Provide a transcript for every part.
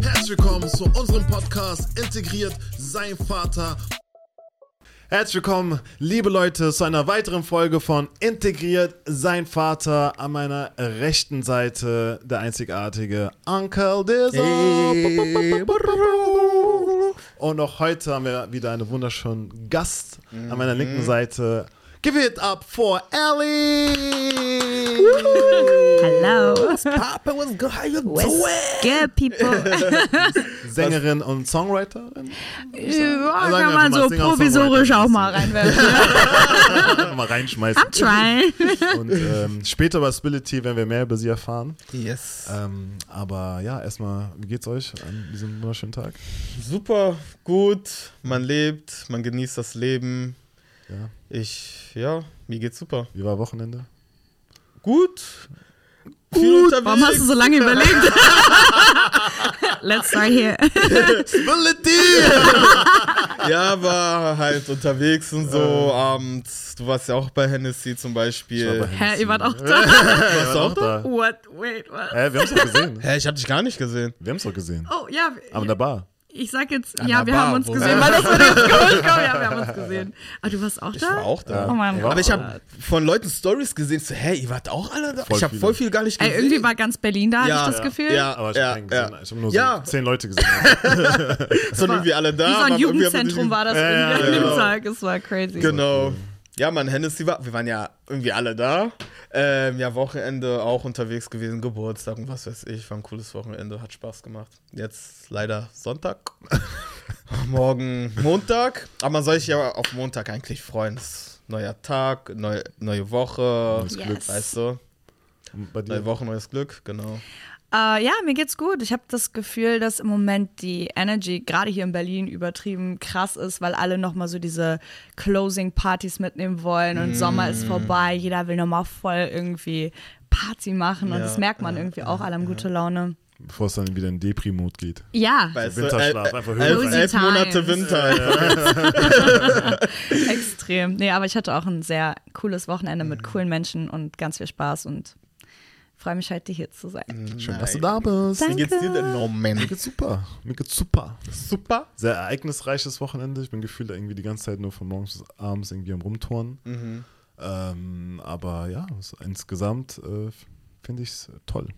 Herzlich willkommen zu unserem Podcast Integriert sein Vater. Herzlich willkommen, liebe Leute, zu einer weiteren Folge von Integriert sein Vater. An meiner rechten Seite der einzigartige Uncle Dizzo. Und auch heute haben wir wieder einen wunderschönen Gast an meiner linken Seite. Give it up for Ellie! Hello. Papa, what's good? How you What's good, people? Sängerin und Songwriterin? ja, kann man so provisorisch Songwriter. auch mal reinwerfen. mal reinschmeißen. I'm trying. Und ähm, später bei Spility werden wir mehr über sie erfahren. Yes. Ähm, aber ja, erstmal, wie geht's euch an diesem wunderschönen Tag? Super, gut. Man lebt, man genießt das Leben. Ja. Ich, ja, mir geht's super. Wie war Wochenende? Gut. Unterwegs. Warum hast du so lange überlegt? Let's start here. Ja, war halt unterwegs und so abends. Du warst ja auch bei Hennessy zum Ich war Beispiel. bei Hä, ihr wart auch da? Warst du auch da? What? Wait, what? Hä, wir haben's doch gesehen. Hä, ich hab dich gar nicht gesehen. Wir haben's doch gesehen. Oh, ja. Aber in der Bar. Ich sag jetzt, An ja, wir Bar, haben uns gesehen, weil das würde jetzt komisch kommen. Ja, wir haben uns gesehen. Aber du warst auch Ich da? war auch da. Oh mein Ja. Gott. Aber ich habe von Leuten Stories gesehen, so, hey, ihr wart auch alle da? Voll ich habe voll viel gar nicht gesehen. Ey, irgendwie war ganz Berlin da, Ja, hatte ich das ja, Gefühl. ja. Aber ich habe ja. hab nur so Ja. zehn Leute gesehen. Sind irgendwie alle da. Wie so ein wir Jugendzentrum war das Ja, ja, irgendwie an dem genau. Tag. Es war crazy. Genau. Ja, man, Hennessy war, wir waren ja irgendwie alle da. Ähm, ja, Wochenende auch unterwegs gewesen, Geburtstag und was weiß ich. War ein cooles Wochenende, hat Spaß gemacht. Jetzt leider Sonntag. Morgen Montag. Aber man soll sich ja auf Montag eigentlich freuen. Neuer Tag, neu, neue Woche. Neues Yes. Glück. Weißt du? Neue? Woche, neues Glück, genau. Äh, ja, mir geht's gut. Ich habe das Gefühl, dass im Moment die Energy gerade hier in Berlin übertrieben krass ist, weil alle nochmal so diese Closing-Partys mitnehmen wollen und Sommer Mm. ist vorbei. Jeder will nochmal voll irgendwie Party machen und Ja, das merkt man irgendwie auch. Alle haben gute Laune. Bevor es dann wieder in Depri-Mode geht. Ja, Weißt Winterschlaf, du, einfach elf, elf, elf Monate. Winter. extrem. Nee, aber ich hatte auch ein sehr cooles Wofenende Mm. mit coolen Menschen und ganz viel Spaß und freue mich heute hier zu sein. Schön, dass du da bist. Danke. Wie geht's dir denn, Mir Moment? geht's super. Mir geht's super. Super. Sehr ereignisreiches Wochenende. Ich bin gefühlt irgendwie die ganze Zeit nur von morgens bis abends irgendwie am Rumtouren. Mhm. Ähm, aber ja, so insgesamt äh, finde ich es toll.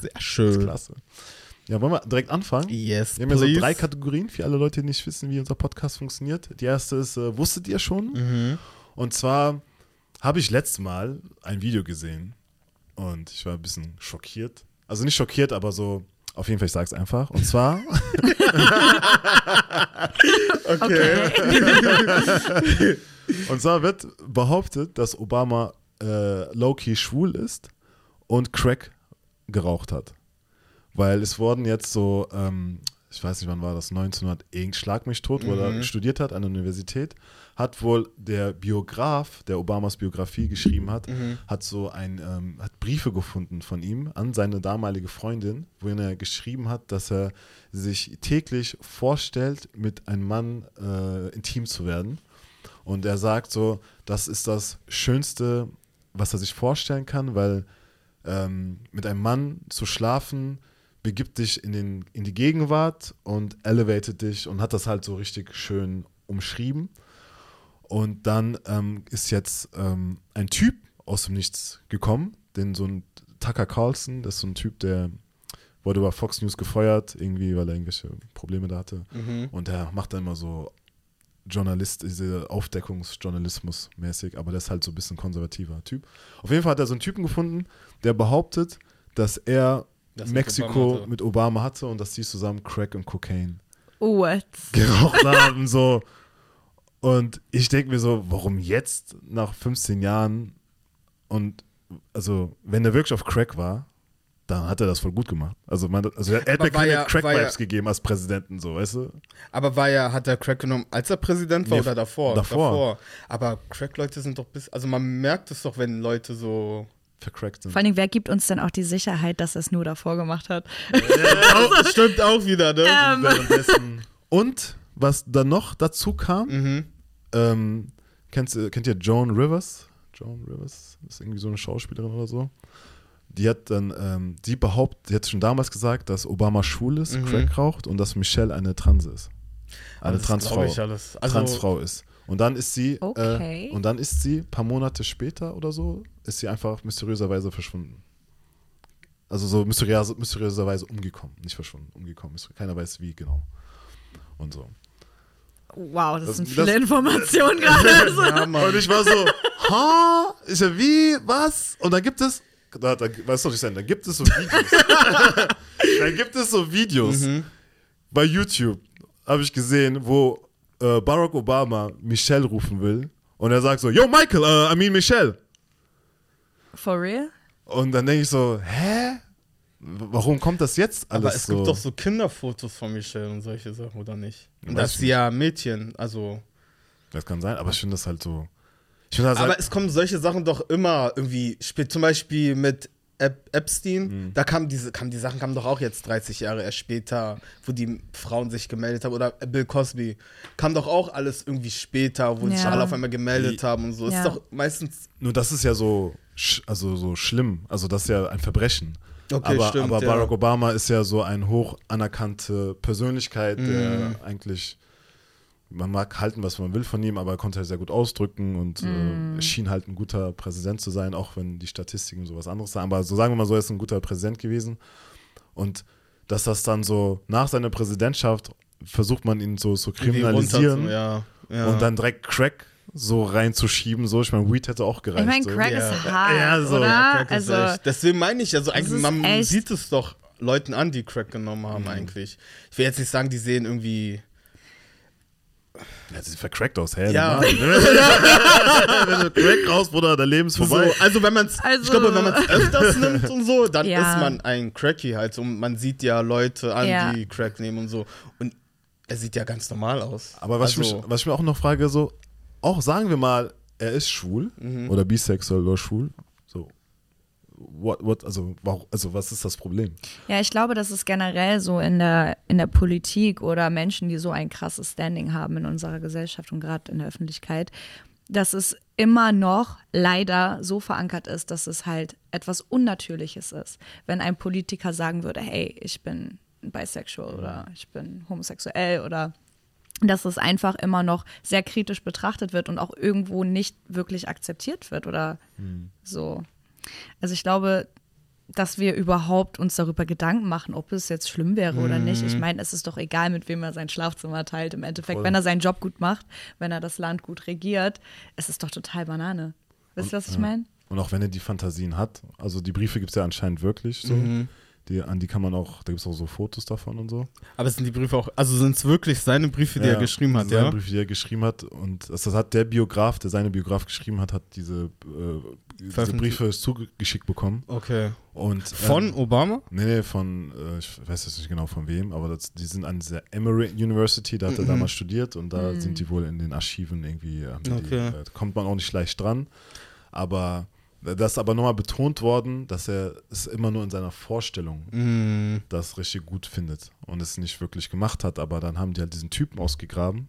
Sehr Das ist schön. klasse. Ja, wollen wir direkt anfangen? Yes, Wir haben ja so please. drei Kategorien für alle Leute, die nicht wissen, wie unser Podcast funktioniert. Die erste ist, äh, wusstet ihr schon? Mhm. Und zwar habe ich letztes Mal ein Video gesehen und ich war ein bisschen schockiert. Also nicht schockiert, aber so, auf jeden Fall, ich sag's einfach. Und zwar, Okay. und zwar wird behauptet, dass Obama äh, low-key schwul ist und Crack geraucht hat. Weil es wurden jetzt so, ähm, ich weiß nicht, wann war das, 1900, irgend Schlag mich tot, wo er studiert hat an der Universität, hat wohl der Biograf, der Obamas Biografie geschrieben hat, hat so ein, ähm, hat Briefe gefunden von ihm an seine damalige Freundin, worin er geschrieben hat, dass er sich täglich vorstellt, mit einem Mann äh, intim zu werden. Und er sagt so, das ist das Schönste, was er sich vorstellen kann, weil ähm, mit einem Mann zu schlafen begibt dich in, den, in die Gegenwart und elevatet dich und hat das halt so richtig schön umschrieben. Und dann ähm, ist jetzt ähm, ein Typ aus dem Nichts gekommen, den so ein Tucker Carlson, das ist so ein Typ, der wurde bei Fox News gefeuert, irgendwie, weil er irgendwelche Probleme da hatte. Mhm. Und er macht dann immer so Journalist, diese Aufdeckungsjournalismus mäßig, aber der ist halt so ein bisschen konservativer Typ. Auf jeden Fall hat er so einen Typen gefunden, der behauptet, dass er Das mit Mexiko Obama mit Obama hatte und dass die zusammen Crack und Cocaine What? geraucht haben. So. Und ich denke mir so, warum jetzt nach 15 Jahren? Und also, wenn er wirklich auf Crack war, dann hat er das voll gut gemacht. Also, man, also er, hat mir keine ja- Crack-Vibes ja- gegeben als Präsidenten, so, weißt du? Aber war er, hat er Crack genommen, als er Präsident war Nee, oder davor? davor. Aber Crack-Leute sind doch bis, also man merkt es doch, wenn Leute so vercrackt sind. Vor allem, wer gibt uns denn auch die Sicherheit, dass er es nur davor gemacht hat? Auch, stimmt auch wieder, ne? Ähm. Währenddessen. Und was dann noch dazu kam, Mhm. ähm, kennst, du- kennt ihr Joan Rivers? Joan Rivers ist irgendwie so eine Schauspielerin oder so. Die hat dann, ähm, die behauptet, die hat schon damals gesagt, dass Obama schwul ist, Mhm. Crack raucht und dass Michelle eine Transe ist. Eine Transfrau. glaub Ich alles. Also, Transfrau ist. Und dann ist sie, Okay. äh, und dann ist sie, ein paar Monate später oder so, ist sie einfach mysteriöserweise verschwunden. Also so mysteriös, mysteriöserweise umgekommen. Nicht verschwunden, umgekommen. Keiner weiß wie genau. Und so. Wow, das, Das- sind das- viele Informationen gerade. Also. Ja, Mann. Und ich war so, ha? Ich so, wie? Was? Und dann gibt es, da, da, was soll ich sagen? Da gibt es so Videos. dann gibt es so Videos Mhm. bei YouTube, habe ich gesehen, wo äh, Barack Obama Michelle rufen will. Und er sagt so, yo Michael, äh, I mean Michelle. For real? Und dann denke ich so, hä? Warum kommt das jetzt alles Aber es so? gibt doch so Kinderfotos von Michelle und solche Sachen, oder nicht? Und das ist ja Mädchen, also. das kann sein, aber ich finde das halt so. Das Aber halt, es kommen solche Sachen doch immer irgendwie spät. Zum Beispiel mit Ep Epstein, Mhm. da kamen diese, kamen die Sachen kamen doch auch jetzt 30 Jahre erst später, wo die Frauen sich gemeldet haben. Oder Bill Cosby kam doch auch alles irgendwie später, wo sich Ja. alle auf einmal gemeldet Die- haben und so. Es Ja. ist doch meistens. Nur das ist ja so, also so schlimm. Also das ist ja ein Verbrechen. Okay, aber, stimmt, aber ja. Barack Obama ist ja so eine hoch anerkannte Persönlichkeit, Mhm. der eigentlich, man mag halten, was man will von ihm, aber er konnte halt sehr gut ausdrücken und äh, schien halt ein guter Präsident zu sein, auch wenn die Statistiken sowas anderes sagen. Aber so sagen wir mal so, er ist ein guter Präsident gewesen. Und dass das dann so nach seiner Präsidentschaft versucht man ihn so zu irgendwie kriminalisieren Ja, ja. und dann direkt Crack so reinzuschieben. So, ich meine, Weed hätte auch gereicht. Ich meine, so. Crack Ja. ist hart, Ja, so. oder? Crack ist also, echt. Deswegen meine ich, also eigentlich, man echt- sieht es doch Leuten an, die Crack genommen Mhm. haben, eigentlich. Ich will jetzt nicht sagen, die sehen irgendwie. Ja, sie sieht vercrackt aus, hä? Ja. Wenn du Crack raus, Bruder, dein Leben ist vorbei. So, also wenn man es, Also- ich glaube, wenn man es öfters nimmt und so, dann Ja. ist man ein Cracky halt. Und man sieht ja Leute an, Ja. die Crack nehmen und so. Und er sieht ja ganz normal aus. Aber was, ich also, mich, was ich mir auch noch frage, so, auch sagen wir mal, er ist schwul Mhm. oder bisexuell oder schwul, what, what, also, also was ist das Problem? Ja, ich glaube, das ist generell so in der, in der Politik oder Menschen, die so ein krasses Standing haben in unserer Gesellschaft und gerade in der Öffentlichkeit, dass es immer noch leider so verankert ist, dass es halt etwas Unnatürliches ist. Wenn ein Politiker sagen würde, hey, ich bin bisexual oder ich bin homosexuell oder dass es einfach immer noch sehr kritisch betrachtet wird und auch irgendwo nicht wirklich akzeptiert wird oder so. Also ich glaube, dass wir überhaupt uns darüber Gedanken machen, ob es jetzt schlimm wäre oder nicht. Ich meine, es ist doch egal, mit wem er sein Schlafzimmer teilt. Im Endeffekt, Voll. wenn er seinen Job gut macht, wenn er das Land gut regiert, es ist doch total Banane. Wisst ihr, was ich meine? Und auch wenn er die Fantasien hat, also die Briefe gibt es ja anscheinend wirklich so, Mhm. Die, an die kann man auch, da gibt es auch so Fotos davon und so. aber sind die Briefe auch, also sind es wirklich seine Briefe, die er geschrieben hat, seine ja? Briefe, die er geschrieben hat und das, das hat der Biograf, der seine Biograf geschrieben hat, hat diese, äh, diese. Briefe zugeschickt bekommen. Okay. Und, Von ähm, Obama? Nee, nee, von, äh, ich weiß jetzt nicht genau von wem, aber das, die sind an dieser Emory University, da hat er Mhm. damals studiert und da sind die wohl in den Archiven irgendwie, die, Okay. äh, kommt man auch nicht leicht dran. Aber das ist aber nochmal betont worden, dass er es immer nur in seiner Vorstellung Mm. das richtig gut findet und es nicht wirklich gemacht hat. Aber dann haben die halt diesen Typen ausgegraben.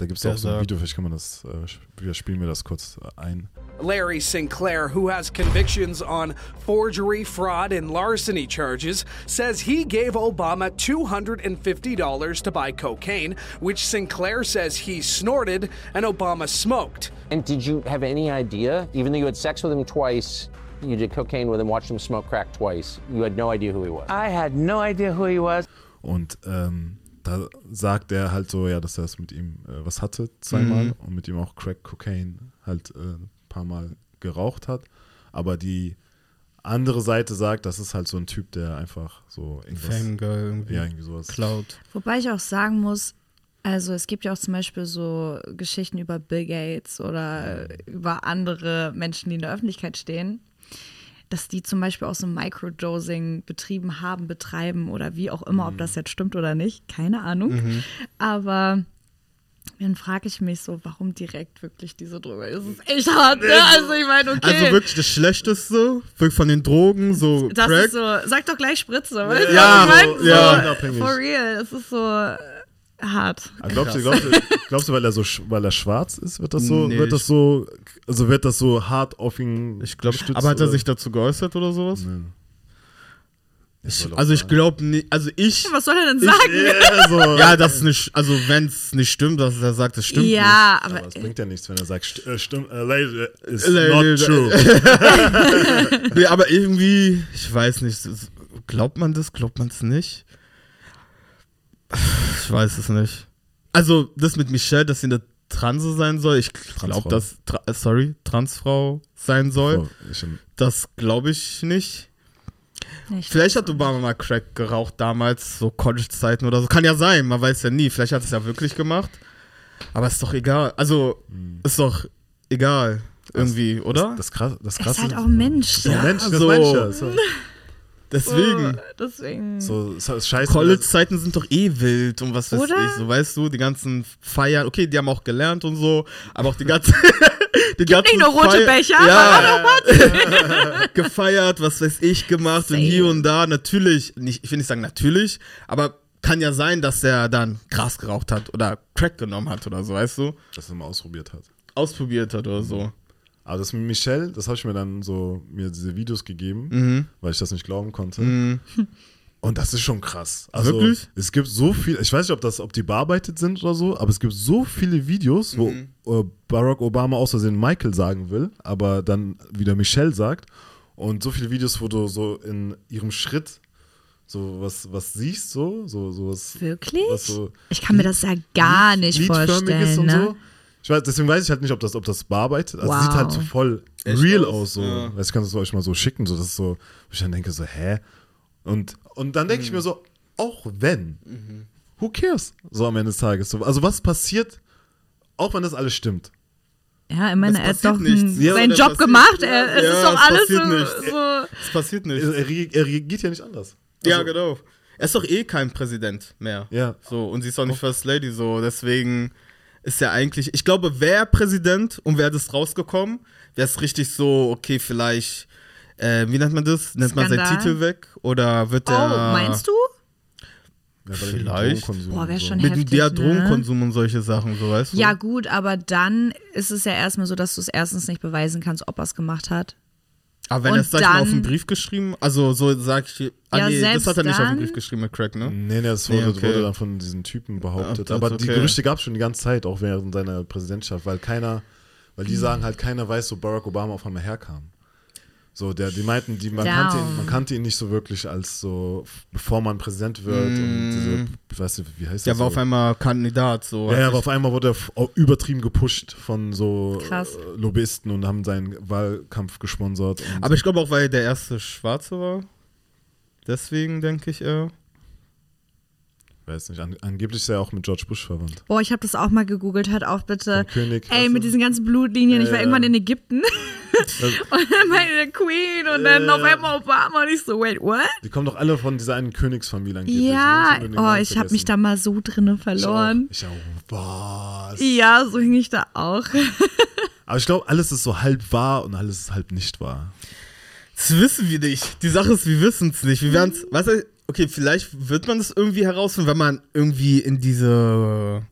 Da gibt es auch so ein Video, vielleicht kann man das, äh, wir spielen wir das kurz ein. Larry Sinclair, who has convictions on forgery, fraud, and larceny charges, says he gave Obama $250 to buy cocaine, which Sinclair says he snorted and Obama smoked. And did you have any idea, even though you had sex with him twice, you did cocaine with him, watched him smoke crack twice, you had no idea who he was? I had no idea who he was. Und ähm, da sagt er halt so, ja, dass er es mit ihm äh, was hatte, zweimal Mhm. und mit ihm auch Crack Cocaine halt äh, ein paar Mal geraucht hat. Aber die andere Seite sagt, das ist halt so ein Typ, der einfach so irgendwas. Fame Girl irgendwie. Ja, irgendwie sowas. Cloud. Wobei ich auch sagen muss, also es gibt ja auch zum Beispiel so Geschichten über Bill Gates oder über andere Menschen, die in der Öffentlichkeit stehen, dass die zum Beispiel auch so Microdosing betrieben haben, betreiben oder wie auch immer, ob das jetzt stimmt oder nicht, keine Ahnung. Aber Dann frage ich mich so, warum direkt wirklich diese Droge? Es ist echt hart, ne? Also ich meine, okay. Also wirklich das Schlechteste von den Drogen, so das Crack. ist so, sag doch gleich Spritze? Ja, mein? so, ja. so, Unabhängig. for real, es ist so äh, hart. Aber Glaubst du, glaubst, du, glaubst du, weil er so weil er schwarz ist, wird das so, Nee, wird das ich- so, also wird das so hart auf ihn ich glaube, aber hat er sich dazu geäußert oder sowas? Nein. Ich, also ich glaube nicht, also ich, Was soll er denn sagen? Ja, so. ja, das ist nicht, also wenn es nicht stimmt, dass er sagt, es stimmt Ja, aber, aber es bringt ja nichts, wenn er sagt, st äh, stimmt, äh, lady, is Lady, not äh, true. nicht. Nee, aber irgendwie, ich weiß nicht, glaubt man das, glaubt man es nicht? Ich weiß es nicht. Also das mit Michelle, dass sie eine Transe sein soll, ich glaube, dass, tra äh, sorry, Transfrau sein soll, Oh, das glaube ich nicht. Nicht. Vielleicht hat Obama mal Crack geraucht damals, so College-Zeiten oder so. Kann ja sein, man weiß ja nie. Vielleicht hat es ja wirklich gemacht. Aber ist doch egal. Also, ist doch egal. Irgendwie, oder? das, krass, das er ist halt auch ein Mensch. Ja, Mensch, das so. ja. So, Deswegen. Deswegen. so, so ist scheiße. College-Zeiten sind doch eh wild und was weiß Oder? ich. So, weißt du, die ganzen Feiern. Okay, die haben auch gelernt und so. Aber auch die ganzen. die ganzen nicht nur rote Feier- Becher, ja, gefeiert, was weiß ich, gemacht und Same. hier und da. Natürlich, nicht, ich will nicht sagen natürlich, aber kann ja sein, dass der dann Gras geraucht hat oder Crack genommen hat oder so, weißt du? dass er mal ausprobiert hat. Ausprobiert hat oder so. Aber das mit Michelle, das habe ich mir dann so, mir diese Videos gegeben, Mhm. weil ich das nicht glauben konnte. Und das ist schon krass. Also, Wirklich? Es gibt so viel, ich weiß nicht, ob, das, ob die bearbeitet sind oder so, aber es gibt so viele Videos, wo Mhm. äh, Barack Obama aus Versehen Michael sagen will, aber dann wieder Michelle sagt. Und so viele Videos, wo du so in ihrem Schritt so was, was siehst, so, so, so was. Wirklich? Was so ich kann mir das ja gar nicht vorstellen. ist und Ne? so. Ich weiß, deswegen weiß ich halt nicht, ob das, ob das bearbeitet. Also es Wow. sieht halt so voll Echt real aus? aus. So. Ja. Ich kann das euch mal so schicken. So, das ist so, wo ich dann denke, so, hä? Und, und dann denke ich mir so, auch wenn, who cares? So am Ende des Tages. So, also was passiert, auch wenn das alles stimmt? Ja, ich meine, er hat doch nichts. einen- Ja, seinen Job gemacht. ja, Er, es ja, ist doch es alles so, passiert nichts. so. Es passiert nicht. Er, er reagiert ja nicht anders. ja, Also, genau. Er ist doch eh kein Präsident mehr. Ja. So, und sie ist auch nicht First Lady, so. Deswegen ist ja eigentlich, ich glaube, wäre Präsident und wäre das rausgekommen, wäre es richtig so, okay, vielleicht, äh, wie nennt man das? Nennt man seinen Skandal? Titel weg? Oder wird Oh, der. meinst du? Ja, Vielleicht. Boah, wär und so. schon Mit dem heftig, der ne? Drogenkonsum und solche Sachen, so weißt du? Ja, gut, aber dann ist es ja erstmal so, dass du es erstens nicht beweisen kannst, ob er es gemacht hat. Aber wenn er es, sag ich mal, auf dann- einen Brief geschrieben, also so sag ich, ah Ja, nee, das selbst hat er nicht auf dann- Brief geschrieben mit Crack, ne? Nee, nee, das Nee, wurde, okay. wurde dann von diesen Typen behauptet. Ah, das- Aber die okay. Gerüchte gab es schon die ganze Zeit, auch während seiner Präsidentschaft, weil keiner, weil Hm. die sagen halt, keiner weiß, wo Barack Obama auf einmal herkam. So, der, die meinten, die, man, Down. kannte ihn, man kannte ihn nicht so wirklich als so, bevor man Präsident wird und diese, ich weiß nicht, wie heißt Der das? war so? auf einmal Kandidat, so. ja, ja, aber auf einmal wurde er übertrieben gepusht von so Krass. äh, Lobbyisten und haben seinen Wahlkampf gesponsert. Aber ich glaube auch, weil er der erste Schwarze war. Deswegen denke ich, äh, weiß nicht, an, angeblich ist er auch mit George Bush verwandt. Boah, ich habe das auch mal gegoogelt, hört auf bitte. König, Ey, mit diesen ganzen Blutlinien. Ich war Ja, irgendwann in Ägypten. und dann meine Queen und dann auf einmal Obama und ich so, wait, what? Die kommen doch alle von dieser einen Königsfamilie angeblich. ne? Ja, Ich oh, ich habe mich da mal so drinne verloren. Ich auch. Ich auch. Was? Ja, so hing ich da auch. Aber ich glaube, alles ist so halb wahr und alles ist halb nicht wahr. das wissen wir nicht. Die Sache ist, wir wissen es nicht. Wir werden es, weißt du, okay, vielleicht wird man das irgendwie herausfinden, wenn man irgendwie in diese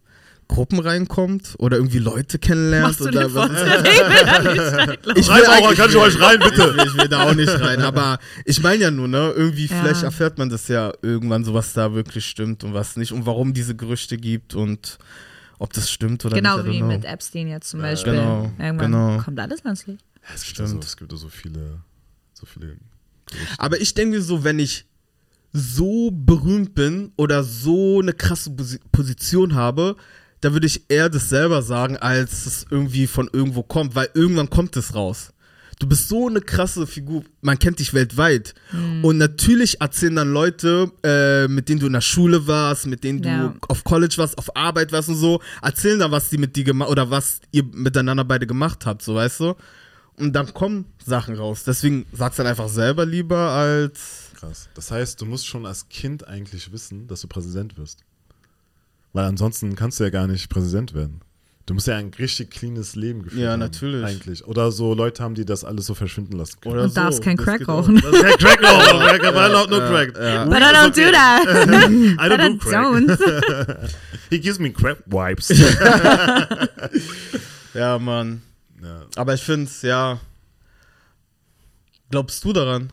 Gruppen reinkommt oder irgendwie Leute kennenlernt. Machst oder was-? Ich will. Ich eigentlich- kann ich euch rein, bitte? Ich will da auch nicht rein, aber ich meine ja nur, ne, irgendwie Ja. vielleicht erfährt man das ja irgendwann so, was da wirklich stimmt und was nicht und warum diese Gerüchte gibt und ob das stimmt oder Genau nicht. Don't wie know. mit Epstein jetzt zum Beispiel. genau, Irgendwann genau. kommt alles ans Licht. Es gibt, ja so, es gibt ja so viele, so viele. Aber ich denke mir so, wenn ich so berühmt bin oder so eine krasse Posi- Position habe, da würde ich eher das selber sagen, als es irgendwie von irgendwo kommt, weil irgendwann kommt es raus. Du bist so eine krasse Figur, man kennt dich weltweit. Und natürlich erzählen dann Leute, äh, mit denen du in der Schule warst, mit denen du Ja. auf College warst, auf Arbeit warst und so, erzählen dann, was die mit dir gemacht oder was ihr miteinander beide gemacht habt, so weißt du. Und dann kommen Sachen raus. Deswegen sag's dann einfach selber lieber als. Krass. Das heißt, du musst schon als Kind eigentlich wissen, dass du Präsident wirst. Weil ansonsten kannst du ja gar nicht Präsident werden. Du musst ja ein richtig cleanes Leben geführt Ja, haben. natürlich. Eigentlich. Oder so Leute haben, die das alles so verschwinden lassen können. Oder Und darfst kein das Crack rauchen. Kein Crack rauchen. Crack, aber I don't know crack. But I don't do that. I don't do crack. don't. He gives me crap wipes. Ja, Mann. ja. Aber ich finde es, ja. Glaubst du daran?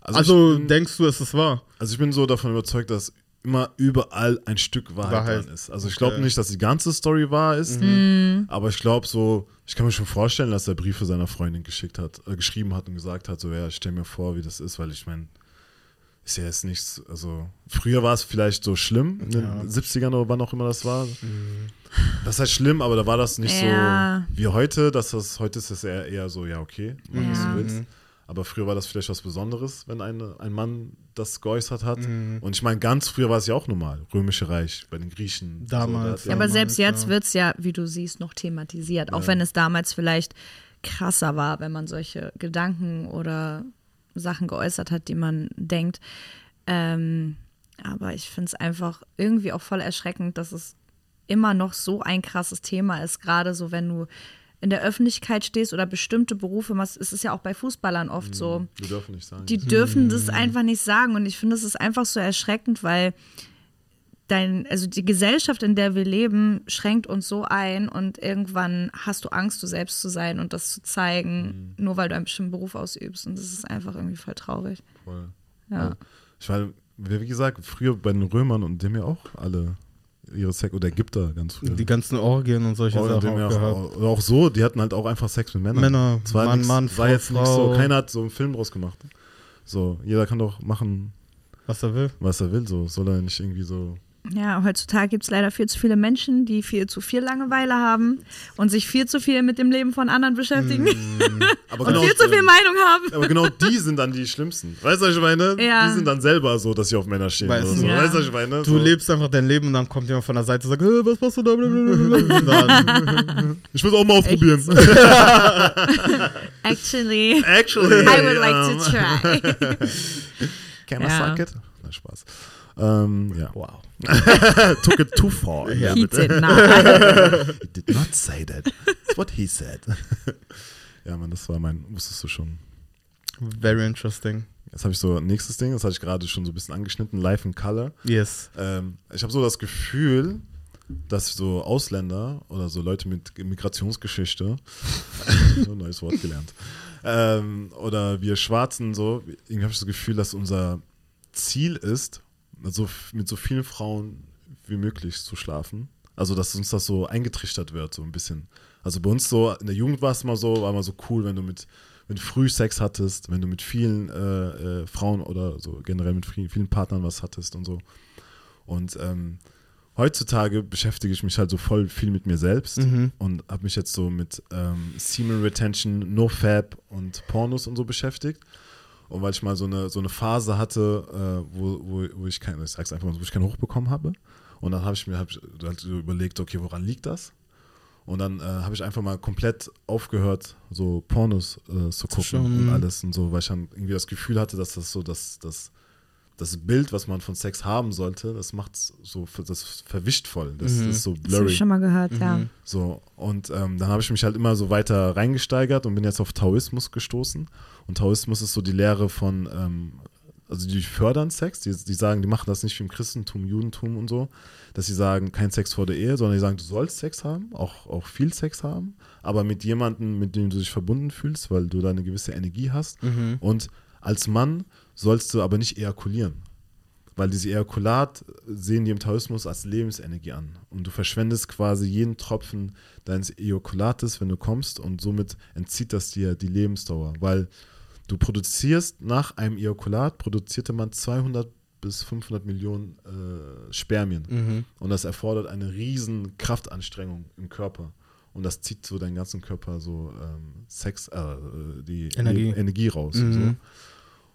Also, ich bin, denkst du, es ist wahr? also ich bin so davon überzeugt, dass immer überall ein Stück Wahrheit, Wahrheit. dran ist. Also ich Okay. glaube nicht, dass die ganze Story wahr ist, Mhm. aber ich glaube so, ich kann mir schon vorstellen, dass er Briefe seiner Freundin geschickt hat, äh, geschrieben hat und gesagt hat, so ja, ich stell mir vor, wie das ist, weil ich meine, ist ja jetzt nichts, also früher war es vielleicht so schlimm, in den 70ern oder wann auch immer das war. Das heißt schlimm, aber da war das nicht Ja. so wie heute, dass das, heute ist es eher, eher so, ja, okay, mach was Ja. du willst. Aber früher war das vielleicht was Besonderes, wenn eine, ein Mann das geäußert hat. Und ich meine, ganz früher war es ja auch normal. Römische Reich, bei den Griechen. Damals, So, Ja, aber hat selbst ja. jetzt wird es ja, wie du siehst, noch thematisiert. Auch wenn es damals vielleicht krasser war, wenn man solche Gedanken oder Sachen geäußert hat, die man denkt. Ähm, aber ich finde es einfach irgendwie auch voll erschreckend, dass es immer noch so ein krasses Thema ist. Gerade so, wenn du in der Öffentlichkeit stehst oder bestimmte Berufe machst. Es ist ja auch bei Fußballern oft so. wir dürfen nicht sagen. Die dürfen das einfach nicht sagen. Und ich finde, es ist einfach so erschreckend, weil dein, also die Gesellschaft, in der wir leben, schränkt uns so ein und irgendwann hast du Angst, du selbst zu sein und das zu zeigen, nur weil du einen bestimmten Beruf ausübst. Und das ist einfach irgendwie voll traurig. Voll. Ja. Ich meine, wie gesagt, früher bei den Römern und dem ja auch alle ihre Sex oder Ägypter ganz früher. Die ganzen Orgien und solche Oh, und Sachen auch auch, auch so, die hatten halt auch einfach Sex mit Männern. Männer, war Mann, nix, Mann, war Frau, jetzt nicht so, keiner hat so einen Film draus gemacht. So, jeder kann doch machen, Was er will. was er will, so. Soll er nicht irgendwie so. Ja, heutzutage gibt es leider viel zu viele Menschen, die viel zu viel Langeweile haben und sich viel zu viel mit dem Leben von anderen beschäftigen Aber und viel zu viel Meinung haben. aber genau die sind dann die schlimmsten. Weißt du, was ich meine? Ja. Die sind dann selber so, dass sie auf Männer stehen. Weißt oder du. so. Ja. Weißt du, was ich meine? Du so. lebst einfach dein Leben und dann kommt jemand von der Seite und sagt, "Äh, was machst du da? Dann, Ich will es auch mal ausprobieren. Actually, Actually. I would like um, to try. Can I Ja. suck it? Na, Spaß. Ähm, ja. wow. Took it too far. Ja. He did not. He did not say that. That's what he said. ja, Mann, das war mein, wusstest du schon. Very interesting. Jetzt habe ich so nächstes Ding, das hatte ich gerade schon so ein bisschen angeschnitten, Life in Color. Yes. Ähm, ich habe so das Gefühl, dass so Ausländer oder so Leute mit Migrationsgeschichte, so ein neues Wort gelernt, ähm, oder wir Schwarzen so, irgendwie habe ich das Gefühl, dass unser Ziel ist, so, mit so vielen Frauen wie möglich zu schlafen. Also, dass uns das so eingetrichtert wird, so ein bisschen. Also bei uns so, in der Jugend war es immer so, war immer so cool, wenn du mit, wenn du früh Sex hattest, wenn du mit vielen äh, äh, Frauen oder so generell mit vielen, Partnern was hattest und so. Und ähm, heutzutage beschäftige ich mich halt so voll viel mit mir selbst und habe mich jetzt so mit ähm, Semen Retention, NoFap und Pornos und so beschäftigt. Und weil ich mal so eine, so eine Phase hatte, äh, wo, wo, wo ich keinen, ich sag's einfach mal, wo ich keinen Hoch bekommen habe. Und dann habe ich mir hab ich halt so überlegt, okay, woran liegt das? Und dann äh, habe ich einfach mal komplett aufgehört, so Pornos äh, zu gucken schauen. und alles und so, weil ich dann irgendwie das Gefühl hatte, dass das so das, das, das Bild, was man von Sex haben sollte, das macht so, das verwischt voll. Das, das ist so Das habe blurry. ich schon mal gehört, ja. So, und ähm, dann habe ich mich halt immer so weiter reingesteigert und bin jetzt auf Taoismus gestoßen. Und Taoismus ist so die Lehre von, ähm, also die fördern Sex, die, die sagen, die machen das nicht wie im Christentum, Judentum und so, dass sie sagen, kein Sex vor der Ehe, sondern die sagen, du sollst Sex haben, auch, auch viel Sex haben, aber mit jemandem, mit dem du dich verbunden fühlst, weil du da eine gewisse Energie hast. Und als Mann sollst du aber nicht ejakulieren. Weil diese Ejakulat sehen die im Taoismus als Lebensenergie an. Und du verschwendest quasi jeden Tropfen deines Ejakulates, wenn du kommst, und somit entzieht das dir die Lebensdauer. Weil du produzierst nach einem Ejakulat, produzierte man 200 bis 500 Millionen äh, Spermien. Und das erfordert eine riesen Kraftanstrengung im Körper. Und das zieht so deinen ganzen Körper so ähm, Sex, äh, die Energie. Energie raus. Und so.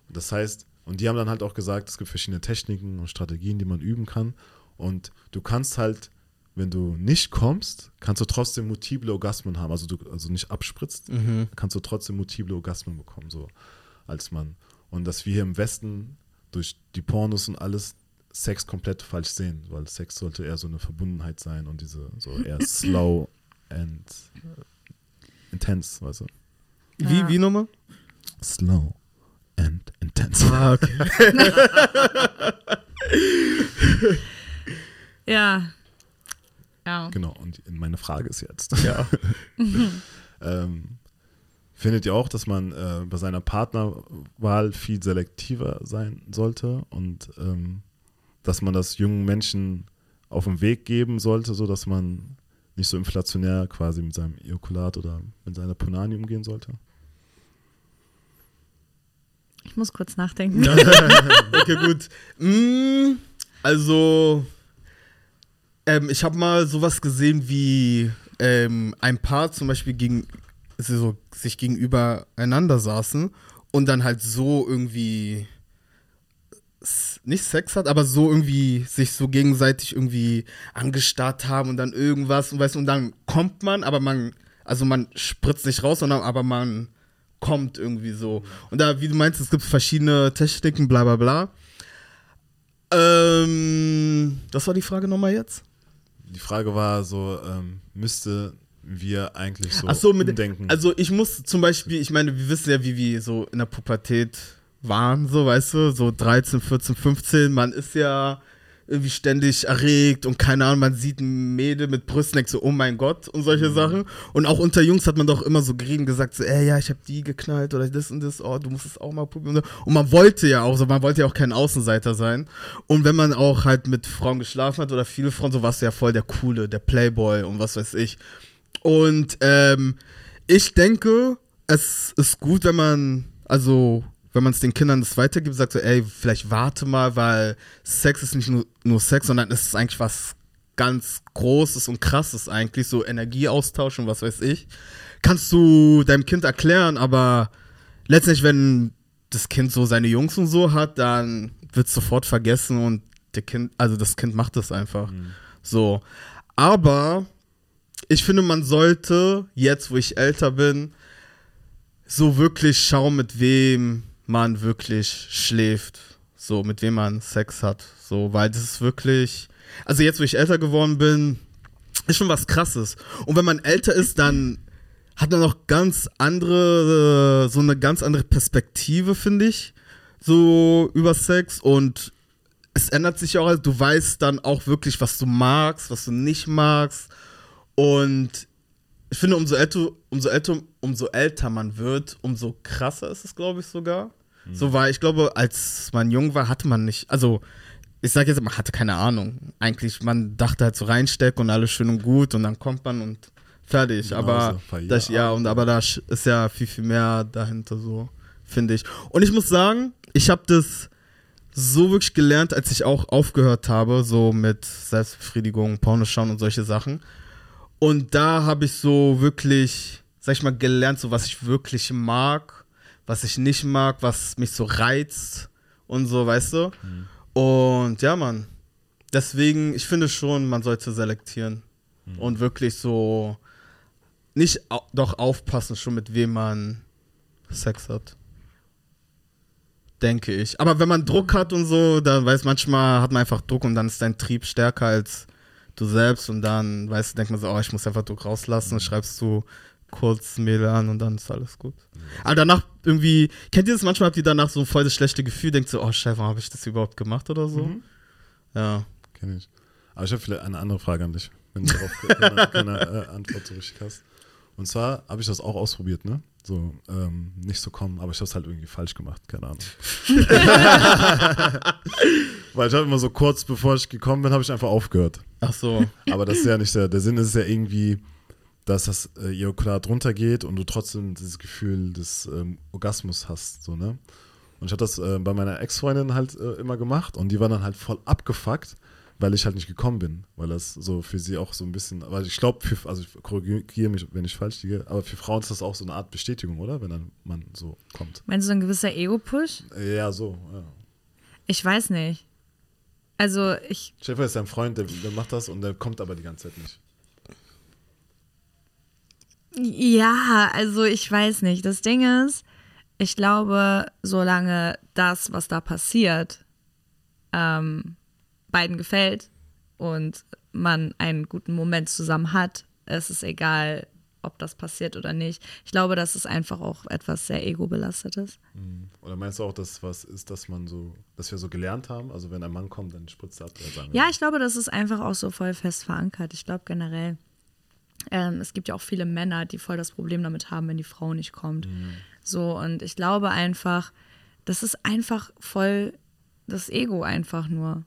Das heißt, und die haben dann halt auch gesagt, es gibt verschiedene Techniken und Strategien, die man üben kann. Und du kannst halt, wenn du nicht kommst, kannst du trotzdem multiple Orgasmen haben. Also du also nicht abspritzt, kannst du trotzdem multiple Orgasmen bekommen, so als Mann. Und dass wir hier im Westen durch die Pornos und alles Sex komplett falsch sehen, weil Sex sollte eher so eine Verbundenheit sein und diese so eher slow and äh, intense, weißt du? Wie, wie nochmal? Slow and intense. Ah, okay. Ja. Ja. Genau, und meine Frage ist jetzt. Ja. ähm, findet ihr auch, dass man äh, bei seiner Partnerwahl viel selektiver sein sollte und ähm, dass man das jungen Menschen auf den Weg geben sollte, sodass man nicht so inflationär quasi mit seinem Ejakulat oder mit seiner Punani umgehen sollte? Ich muss kurz nachdenken. okay, gut. Mm, also, ähm, ich habe mal sowas gesehen wie ähm, ein Paar zum Beispiel gegen, so, sich gegenüber einander saßen und dann halt so irgendwie nicht Sex hat, aber so irgendwie sich so gegenseitig irgendwie angestarrt haben und dann irgendwas und weißt und dann kommt man, aber man, also man spritzt nicht raus, sondern aber man kommt irgendwie so. Und da, wie du meinst, es gibt verschiedene Techniken, bla bla bla. Ähm, das war die Frage nochmal jetzt? Die Frage war so, ähm, müsste wir eigentlich so Ach so, mit umdenken? Also ich muss zum Beispiel, ich meine, wir wissen ja, wie wir so in der Pubertät waren, so weißt du, so 13, 14, 15, man ist ja irgendwie ständig erregt und keine Ahnung, man sieht ein Mädel mit Brüsten, denkt so, oh mein Gott und solche Sachen. Und auch unter Jungs hat man doch immer so gerieben gesagt, so, ey, ja, ich hab die geknallt oder das und das, oh, du musst es auch mal probieren. Und man wollte ja auch, so, man wollte ja auch kein Außenseiter sein. Und wenn man auch halt mit Frauen geschlafen hat oder viele Frauen, so warst du ja voll der Coole, der Playboy und was weiß ich. Und ähm, ich denke, es ist gut, wenn man, also wenn man es den Kindern das weitergibt, sagt so, ey, vielleicht warte mal, weil Sex ist nicht nur, nur Sex, sondern es ist eigentlich was ganz Großes und Krasses eigentlich, so Energieaustausch und was weiß ich. Kannst du deinem Kind erklären, aber letztendlich, wenn das Kind so seine Jungs und so hat, dann wird es sofort vergessen und der Kind, also das Kind macht das einfach. So. Aber ich finde, man sollte, jetzt wo ich älter bin, so wirklich schauen, mit wem man wirklich schläft. So, mit wem man Sex hat. So, weil das ist wirklich. Also jetzt, wo ich älter geworden bin, ist schon was krasses. Und wenn man älter ist, dann hat man noch ganz andere, so eine ganz andere Perspektive, finde ich. So über Sex. Und es ändert sich auch, also du weißt dann auch wirklich, was du magst, was du nicht magst. Und ich finde, umso älter, umso älter, umso älter man wird, umso krasser ist es, glaube ich, sogar. So war, ich glaube, als man jung war, hatte man nicht, also ich sage jetzt, man hatte keine Ahnung. Eigentlich, man dachte halt so reinstecken und alles schön und gut und dann kommt man und fertig. Genau, aber so das, ja, und aber da ist ja viel, viel mehr dahinter so, finde ich. Und ich muss sagen, ich habe das so wirklich gelernt, als ich auch aufgehört habe, so mit Selbstbefriedigung, Porno schauen und solche Sachen. Und da habe ich so wirklich, sag ich mal, gelernt, so was ich wirklich mag, was ich nicht mag, was mich so reizt und so, weißt du? Und ja, Mann. Deswegen, ich finde schon, man sollte selektieren und wirklich so nicht doch aufpassen, schon mit wem man Sex hat. Denke ich. Aber wenn man Druck hat und so, dann weiß manchmal hat man einfach Druck und dann ist dein Trieb stärker als du selbst und dann, weißt du, denkt man so, oh, ich muss einfach Druck rauslassen, schreibst du kurz Mail an und dann ist alles gut. Aber danach irgendwie, kennt ihr das manchmal, habt ihr danach so voll das schlechte Gefühl, denkt so, oh Scheiße, warum habe ich das überhaupt gemacht oder so? Ja. Kenn ich. Aber ich habe vielleicht eine andere Frage an dich, wenn du darauf keine, keine äh, Antwort so richtig hast. Und zwar habe ich das auch ausprobiert, ne? So, ähm, nicht so kommen, aber ich habe es halt irgendwie falsch gemacht, keine Ahnung. Weil ich habe immer so kurz bevor ich gekommen bin, habe ich einfach aufgehört. Ach so. Aber das ist ja nicht der, der Sinn ist ja irgendwie, dass das äh, Ejakulat runtergeht und du trotzdem dieses Gefühl des ähm, Orgasmus hast, so, ne? Und ich habe das äh, bei meiner Ex-Freundin halt äh, immer gemacht und die war dann halt voll abgefuckt, weil ich halt nicht gekommen bin, weil das so für sie auch so ein bisschen, weil ich glaube, also ich korrigiere mich, wenn ich falsch liege, aber für Frauen ist das auch so eine Art Bestätigung, oder? Wenn dann man so kommt. Meinst du so ein gewisser Ego-Push? Äh, Ja, so, ja. Ich weiß nicht. Also ich, Schäfer ist dein Freund, der, der macht das und der kommt aber die ganze Zeit nicht. Ja, also ich weiß nicht. Das Ding ist, ich glaube, solange das, was da passiert, ähm, beiden gefällt und man einen guten Moment zusammen hat, es ist egal, ob das passiert oder nicht. Ich glaube, das ist einfach auch etwas sehr ego-belastetes. Oder meinst du auch, dass was ist, dass man so, dass wir so gelernt haben? Also wenn ein Mann kommt, dann spritzt er ab. Ja, ich glaube, das ist einfach auch so voll fest verankert. Ich glaube generell, ähm, es gibt ja auch viele Männer, die voll das Problem damit haben, wenn die Frau nicht kommt. So, und ich glaube einfach, das ist einfach voll das Ego einfach nur.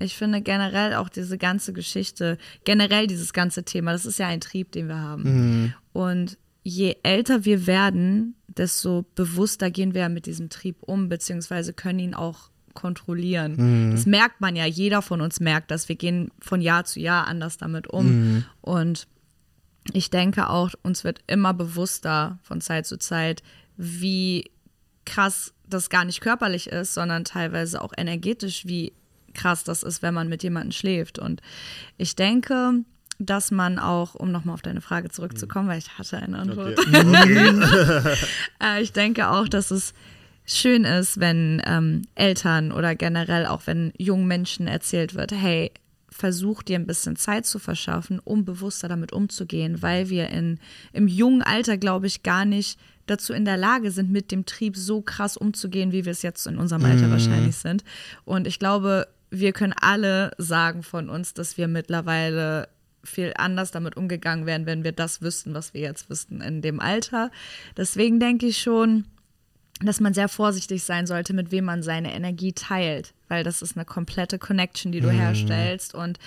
Ich finde generell auch diese ganze Geschichte, generell dieses ganze Thema, das ist ja ein Trieb, den wir haben. Und je älter wir werden, desto bewusster gehen wir mit diesem Trieb um, beziehungsweise können ihn auch kontrollieren. Das merkt man ja, jeder von uns merkt das. Wir gehen von Jahr zu Jahr anders damit um. Und ich denke auch, uns wird immer bewusster von Zeit zu Zeit, wie krass das gar nicht körperlich ist, sondern teilweise auch energetisch, wie krass das ist, wenn man mit jemandem schläft. Und ich denke, dass man auch, um nochmal auf deine Frage zurückzukommen, weil ich hatte eine Antwort. Äh, ich denke auch, dass es schön ist, wenn ähm, Eltern oder generell auch wenn jungen Menschen erzählt wird, hey, versuch dir ein bisschen Zeit zu verschaffen, um bewusster damit umzugehen, weil wir in, im jungen Alter, glaube ich, gar nicht dazu in der Lage sind, mit dem Trieb so krass umzugehen, wie wir es jetzt in unserem Alter wahrscheinlich sind. Und ich glaube, wir können alle sagen von uns, dass wir mittlerweile viel anders damit umgegangen wären, wenn wir das wüssten, was wir jetzt wüssten in dem Alter. Deswegen denke ich schon, dass man sehr vorsichtig sein sollte, mit wem man seine Energie teilt, weil das ist eine komplette Connection, die du herstellst. Und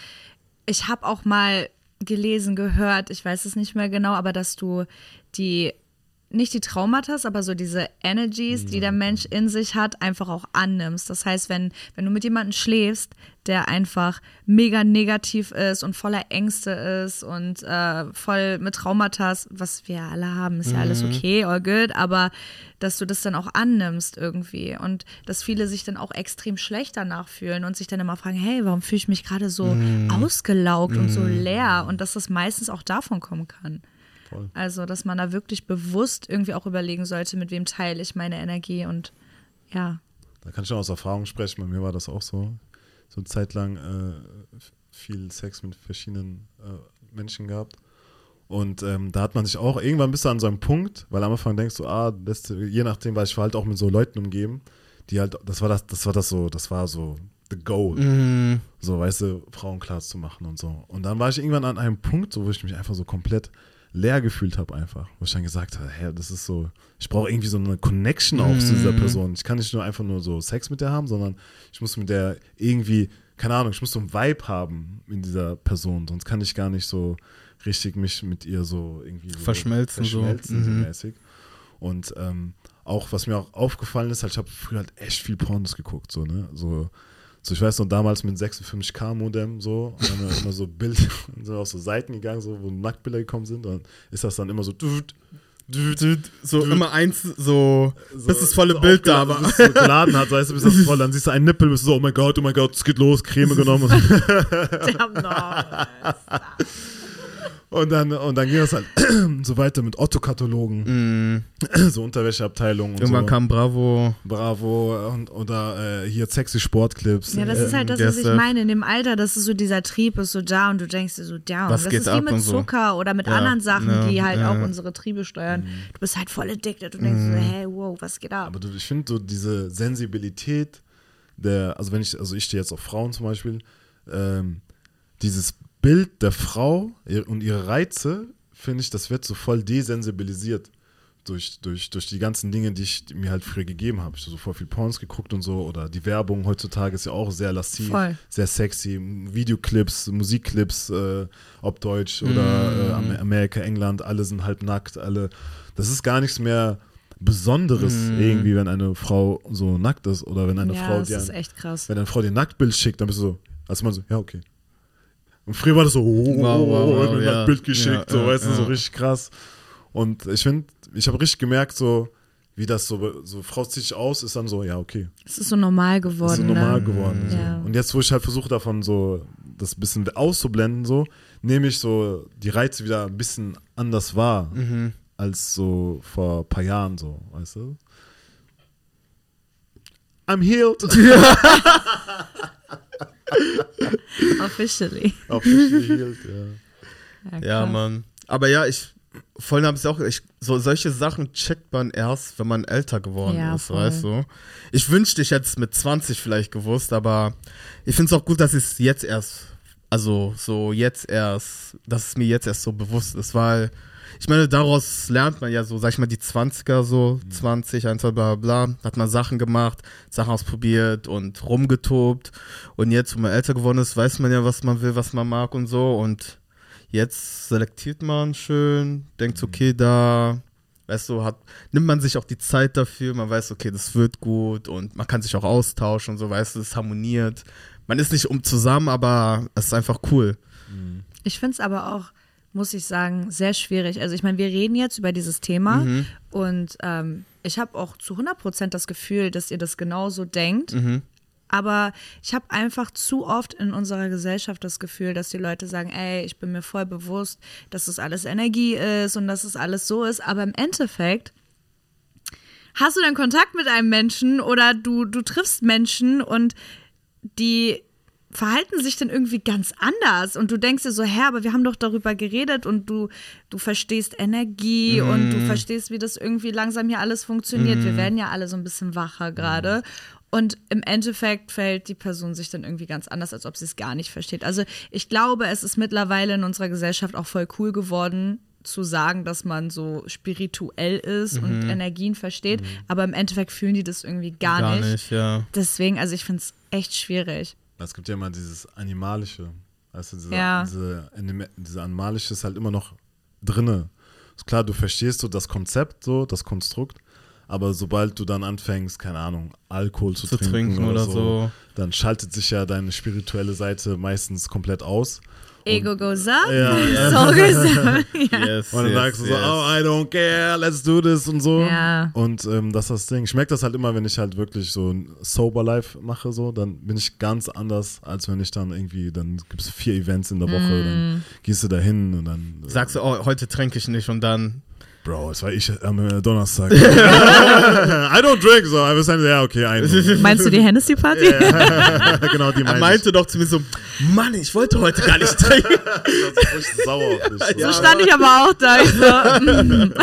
ich habe auch mal gelesen, gehört, ich weiß es nicht mehr genau, aber dass du die nicht die Traumata, aber so diese Energies, die der Mensch in sich hat, einfach auch annimmst. Das heißt, wenn, wenn du mit jemandem schläfst, der einfach mega negativ ist und voller Ängste ist und äh, voll mit Traumata, was wir alle haben, ist ja alles okay, all good, aber dass du das dann auch annimmst irgendwie und dass viele sich dann auch extrem schlecht danach fühlen und sich dann immer fragen, hey, warum fühle ich mich gerade so ausgelaugt und so leer? Und dass das meistens auch davon kommen kann. Voll. Also, dass man da wirklich bewusst irgendwie auch überlegen sollte, mit wem teile ich meine Energie und ja. Da kann ich schon aus Erfahrung sprechen. Bei mir war das auch so. So eine Zeit lang äh, viel Sex mit verschiedenen äh, Menschen gehabt. Und ähm, da hat man sich auch irgendwann bis an so einem Punkt, weil am Anfang denkst du, ah, das, je nachdem, weil ich war halt auch mit so Leuten umgeben, die halt, das war das, das war das so, das war so the goal. So, weißt du, Frauen klar zu machen und so. Und dann war ich irgendwann an einem Punkt, so, wo ich mich einfach so komplett leer gefühlt habe einfach, wo ich dann gesagt habe, hey, das ist so, ich brauche irgendwie so eine Connection auch zu dieser Person. Ich kann nicht nur einfach nur so Sex mit der haben, sondern ich muss mit der irgendwie, keine Ahnung, ich muss so ein Vibe haben in dieser Person, sonst kann ich gar nicht so richtig mich mit ihr so irgendwie so Verschmelzen so. verschmelzen so Mhm. mäßig. Und ähm, auch, was mir auch aufgefallen ist, halt, ich habe früher halt echt viel Pornos geguckt, so, ne, so so, ich weiß noch, damals mit 56K-Modem so, haben wir immer so Bild, sind auf so Seiten gegangen, so, wo Nacktbilder gekommen sind, und dann ist das dann immer so, düt, düt, düt, So düt, immer eins, so, so- bis das volle so Bild da war. Bis es so geladen hat, weißt du, bis das voll, dann siehst du einen Nippel, bist du so, oh mein Gott, oh mein Gott, es geht los, Creme genommen. Und dann, und dann ging das halt so weiter mit Otto-Katalogen, so Unterwäscheabteilungen und Mm. Irgendwann so. kam Bravo. Bravo und, oder äh, hier sexy Sportclips. Ja, das äh, ist halt das, was ich meine. In dem Alter, das ist so dieser Trieb ist so da und du denkst dir so down. Was das geht ist wie ab mit und so. Zucker oder mit Ja, anderen Sachen, ja, die halt ja. auch unsere Triebe steuern. Du bist halt voll addicted. Du denkst so, hey, wow, was geht ab? Aber du, ich finde so diese Sensibilität der, also wenn ich, also ich stehe jetzt auf Frauen zum Beispiel, ähm, dieses Bild der Frau und ihre Reize, finde ich, das wird so voll desensibilisiert durch, durch, durch die ganzen Dinge, die ich mir halt früher gegeben habe. Ich habe so voll viel Porns geguckt und so oder die Werbung heutzutage ist ja auch sehr lasziv, Voll. sehr sexy, Videoclips, Musikclips, äh, ob Deutsch oder äh, Am- Amerika, England, alle sind halb nackt, alle. Das ist gar nichts mehr Besonderes irgendwie, wenn eine Frau so nackt ist oder wenn eine ja, Frau dir ein, echt krass. wenn eine Frau dir ein Nacktbild schickt, dann bist du so, als man so, ja, okay. Und früher war das so, oh, oh, Wow, oh, wow, oh, wow, ein ja. Nacktbild geschickt, Ja, so, ja, weißt du, so richtig krass. Und ich finde, ich habe richtig gemerkt, so, wie das so, so Frau zieht sich aus, ist dann so, ja, okay. Es ist so normal geworden. ist so normal ne? geworden. So. Ja. Und jetzt, wo ich halt versuche, davon so das ein bisschen auszublenden, so, nehme ich so die Reize wieder ein bisschen anders wahr, Mhm. als so vor ein paar Jahren, so, weißt du? I'm healed. Officially. Officially healed, ja. Ja, krass. Mann. Aber ja, ich vorhin habe ich auch, ich, so solche Sachen checkt man erst, wenn man älter geworden Ja, ist, voll. weißt du? Ich wünschte, ich hätte es mit 20 vielleicht gewusst, aber ich finde es auch gut, dass ich es jetzt erst, also so jetzt erst, dass es mir jetzt erst so bewusst ist, weil ich meine, daraus lernt man ja so, sag ich mal, die 20er so, 20, 1, bla bla bla, hat man Sachen gemacht, Sachen ausprobiert und rumgetobt. Und jetzt, wo man älter geworden ist, weiß man ja, was man will, was man mag und so. Und Jetzt selektiert man schön, denkt, okay, da, weißt du, hat, nimmt man sich auch die Zeit dafür, man weiß, okay, das wird gut und man kann sich auch austauschen und so, weißt du, es harmoniert. Man ist nicht um zusammen, aber es ist einfach cool. Ich finde es aber auch, muss ich sagen, sehr schwierig. Also ich meine, wir reden jetzt über dieses Thema Mhm. und ähm, ich habe auch zu 100 Prozent das Gefühl, dass ihr das genauso denkt. Mhm. Aber ich habe einfach zu oft in unserer Gesellschaft das Gefühl, dass die Leute sagen, ey, ich bin mir voll bewusst, dass das alles Energie ist und dass es alles so ist. Aber im Endeffekt hast du dann Kontakt mit einem Menschen oder du, du triffst Menschen und die verhalten sich dann irgendwie ganz anders und du denkst dir so, hä, aber wir haben doch darüber geredet und du, du verstehst Energie und du verstehst, wie das irgendwie langsam hier alles funktioniert. Wir werden ja alle so ein bisschen wacher gerade. Und im Endeffekt fällt die Person sich dann irgendwie ganz anders, als ob sie es gar nicht versteht. Also ich glaube, es ist mittlerweile in unserer Gesellschaft auch voll cool geworden, zu sagen, dass man so spirituell ist und Energien versteht, aber im Endeffekt fühlen die das irgendwie gar, Gar nicht. nicht, ja. Deswegen, also ich finde es echt schwierig. Es gibt ja immer dieses Animalische. Weißt du, diese, Ja. diese, diese Animalische ist halt immer noch drinne. Ist klar, du verstehst so das Konzept, so, das Konstrukt, aber sobald du dann anfängst, keine Ahnung, Alkohol zu, Zu trinken, trinken oder, oder so, so. dann schaltet sich ja deine spirituelle Seite meistens komplett aus. Ego goes up, Ja. soul goes down. ja. Yes, Und dann yes, sagst du so, yes. oh, I don't care, let's do this und so. Ja. Und ähm, das ist das Ding. Ich merke das halt immer, wenn ich halt wirklich so ein Sober Life mache, so, dann bin ich ganz anders, als wenn ich dann irgendwie, dann gibt es vier Events in der Woche, Mm. dann gehst du da hin und dann. äh, Sagst du, oh, heute trinke ich nicht und dann. Bro, es war ich am äh, Donnerstag. I don't drink, so. I was saying, ja, okay, ein. Meinst du die Hennessy-Party? genau, die Er meine meinte doch zu mir so, Mann, ich wollte heute gar nicht trinken. sauer auf dich. So stand ich aber auch da. Ich so, mm.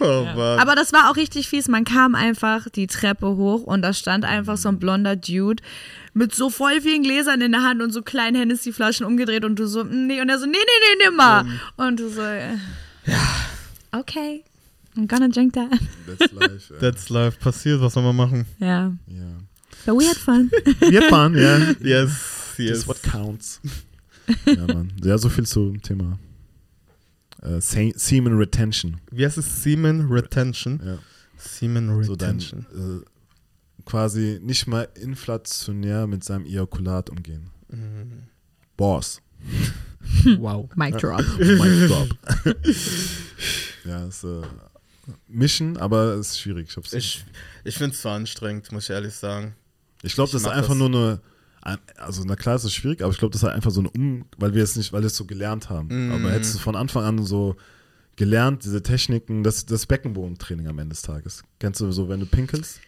Oh, Mann. Aber das war auch richtig fies. Man kam einfach die Treppe hoch und da stand einfach so ein blonder Dude mit so voll vielen Gläsern in der Hand und so kleinen Hennessy-Flaschen umgedreht und du so, mm, nee. Und er so, nee, nee, nee, nimmer. Und du so, äh, okay, I'm gonna drink that. That's life. ey. That's life. Passiert, was soll man machen? Ja, ja. but we had fun. Wir fahren, ja. Yes, Das yes. ist what counts. ja, Mann. Ja, so viel zum Thema Se- Semen Retention. Wie heißt es? Semen Retention. Ja. Semen So dein, Retention. äh, quasi nicht mal inflationär mit seinem Ejakulat umgehen. Mhm. Boss. Wow. Mic drop. Mic drop. ja, ist äh, Mission, aber es ist schwierig. Ich, hab's- Ich, ich finde es zwar anstrengend, muss ich ehrlich sagen. ich glaube, das ist einfach das. nur eine. ein- Also, na klar, ist es schwierig, aber ich glaube, das ist halt einfach so eine Um, weil wir es nicht, weil wir es so gelernt haben. Mm. Aber hättest du von Anfang an so gelernt, diese Techniken, das, das Beckenbodentraining am Ende des Tages. Kennst du so, wenn du pinkelst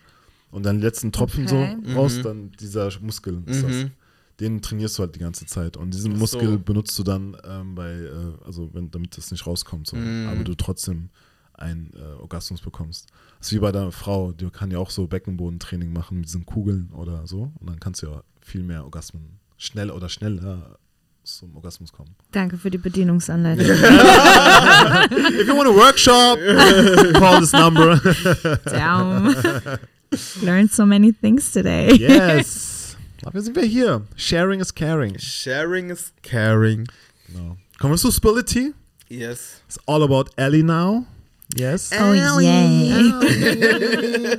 und dann die letzten Tropfen Okay. so raus, Mhm. dann dieser Muskel ist das. Den trainierst du halt die ganze Zeit. Und diesen so. Muskel benutzt du dann ähm, bei, äh, also wenn, damit das nicht rauskommt, so. Mhm. aber du trotzdem einen äh, Orgasmus bekommst. Das ist wie bei deiner Frau, die kann ja auch so Beckenbodentraining machen mit diesen Kugeln oder so. Und dann kannst du ja viel mehr Orgasmen schnell oder schneller zum Orgasmus kommen. Danke für die Bedienungsanleitung. If you want a workshop, call this number. Damn. Learned so many things today. yes. Dafür sind wir hier. Sharing is caring. Sharing is caring. Genau. Kommen wir zu Spility. Yes. It's all about Ellie now. Yes. Oh yay.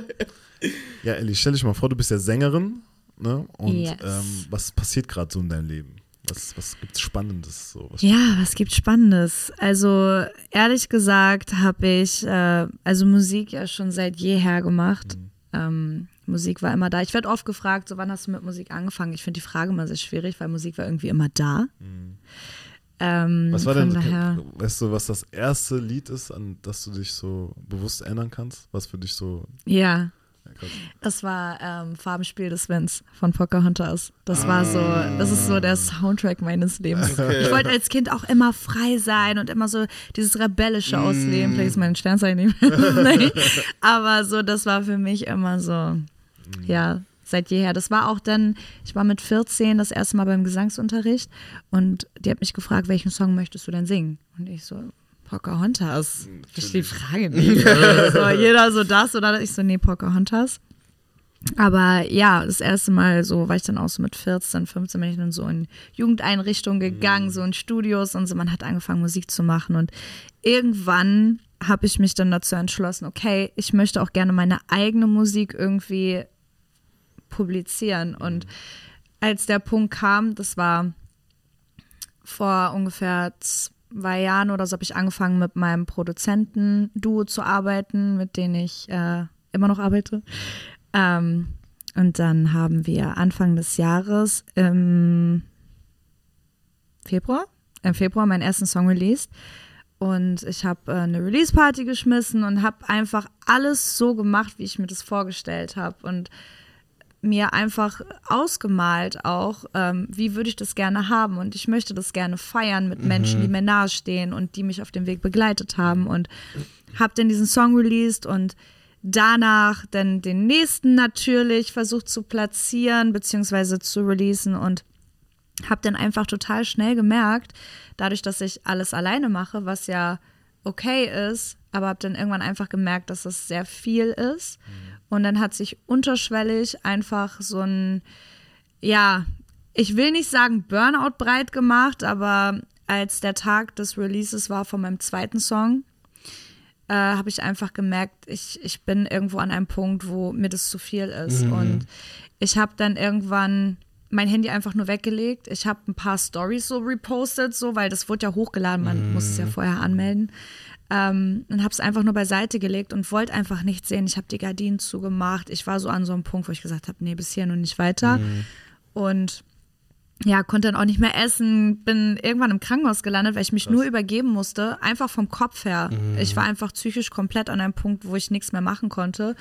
Ja, Ellie, stell dich mal vor, du bist ja Sängerin. Ne? Und Yes. ähm, was passiert gerade so in deinem Leben? Was, was gibt's Spannendes? So? Was Ja, was gibt Spannendes? Also ehrlich gesagt habe ich äh, also Musik ja schon seit jeher gemacht. Mhm. Ähm, Musik war immer da. Ich werde oft gefragt, so wann hast du mit Musik angefangen? Ich finde die Frage immer sehr schwierig, weil Musik war irgendwie immer da. Ähm, Mhm. Was war denn, daher, weißt du, was das erste Lied ist, an das du dich so bewusst erinnern kannst? Was für dich so, ja, Das war ähm, Farbenspiel des Winds von Pocahontas. Das war so, das ist so der Soundtrack meines Lebens. Okay. Ich wollte als Kind auch immer frei sein und immer so dieses Rebellische ausleben. Vielleicht ist mein Sternzeichen nicht. Aber so, das war für mich immer so, ja, seit jeher. Das war auch dann, ich war mit 14 das erste Mal beim Gesangsunterricht und die hat mich gefragt, welchen Song möchtest du denn singen? Und ich so, Pocahontas. Ich die Frage nicht. so, jeder so das oder ich so, nee, Pocahontas. Aber ja, das erste Mal so war ich dann auch so mit 14, 15 bin ich dann so in Jugendeinrichtungen gegangen, so in Studios und so. Man hat angefangen Musik zu machen und irgendwann habe ich mich dann dazu entschlossen, okay, ich möchte auch gerne meine eigene Musik irgendwie publizieren. Und als der Punkt kam, das war vor ungefähr zwei Jahren oder so, habe ich angefangen mit meinem Produzenten-Duo zu arbeiten, mit denen ich äh, immer noch arbeite. Ähm, und dann haben wir Anfang des Jahres im Februar, im Februar meinen ersten Song released. Und ich habe äh, eine Release-Party geschmissen und habe einfach alles so gemacht, wie ich mir das vorgestellt habe. Und mir einfach ausgemalt auch, ähm, wie würde ich das gerne haben. Und ich möchte das gerne feiern mit Menschen, die mir nahestehen und die mich auf dem Weg begleitet haben. Und habe dann diesen Song released und danach dann den nächsten natürlich versucht zu platzieren beziehungsweise zu releasen und habe dann einfach total schnell gemerkt, dadurch, dass ich alles alleine mache, was ja okay ist, aber habe dann irgendwann einfach gemerkt, dass das sehr viel ist. Und dann hat sich unterschwellig einfach so ein, ja, ich will nicht sagen Burnout breit gemacht, aber als der Tag des Releases war von meinem zweiten Song, äh, habe ich einfach gemerkt, ich, ich bin irgendwo an einem Punkt, wo mir das zu viel ist. Und ich habe dann irgendwann mein Handy einfach nur weggelegt. Ich habe ein paar Stories so repostet, so, weil das wurde ja hochgeladen, man muss es ja vorher anmelden. Ähm, und habe es einfach nur beiseite gelegt und wollte einfach nichts sehen. Ich habe die Gardinen zugemacht. Ich war so an so einem Punkt, wo ich gesagt habe, nee, bis hier und nicht weiter. Und ja, konnte dann auch nicht mehr essen, bin irgendwann im Krankenhaus gelandet, weil ich mich nur übergeben musste, einfach vom Kopf her. Ich war einfach psychisch komplett an einem Punkt, wo ich nichts mehr machen konnte.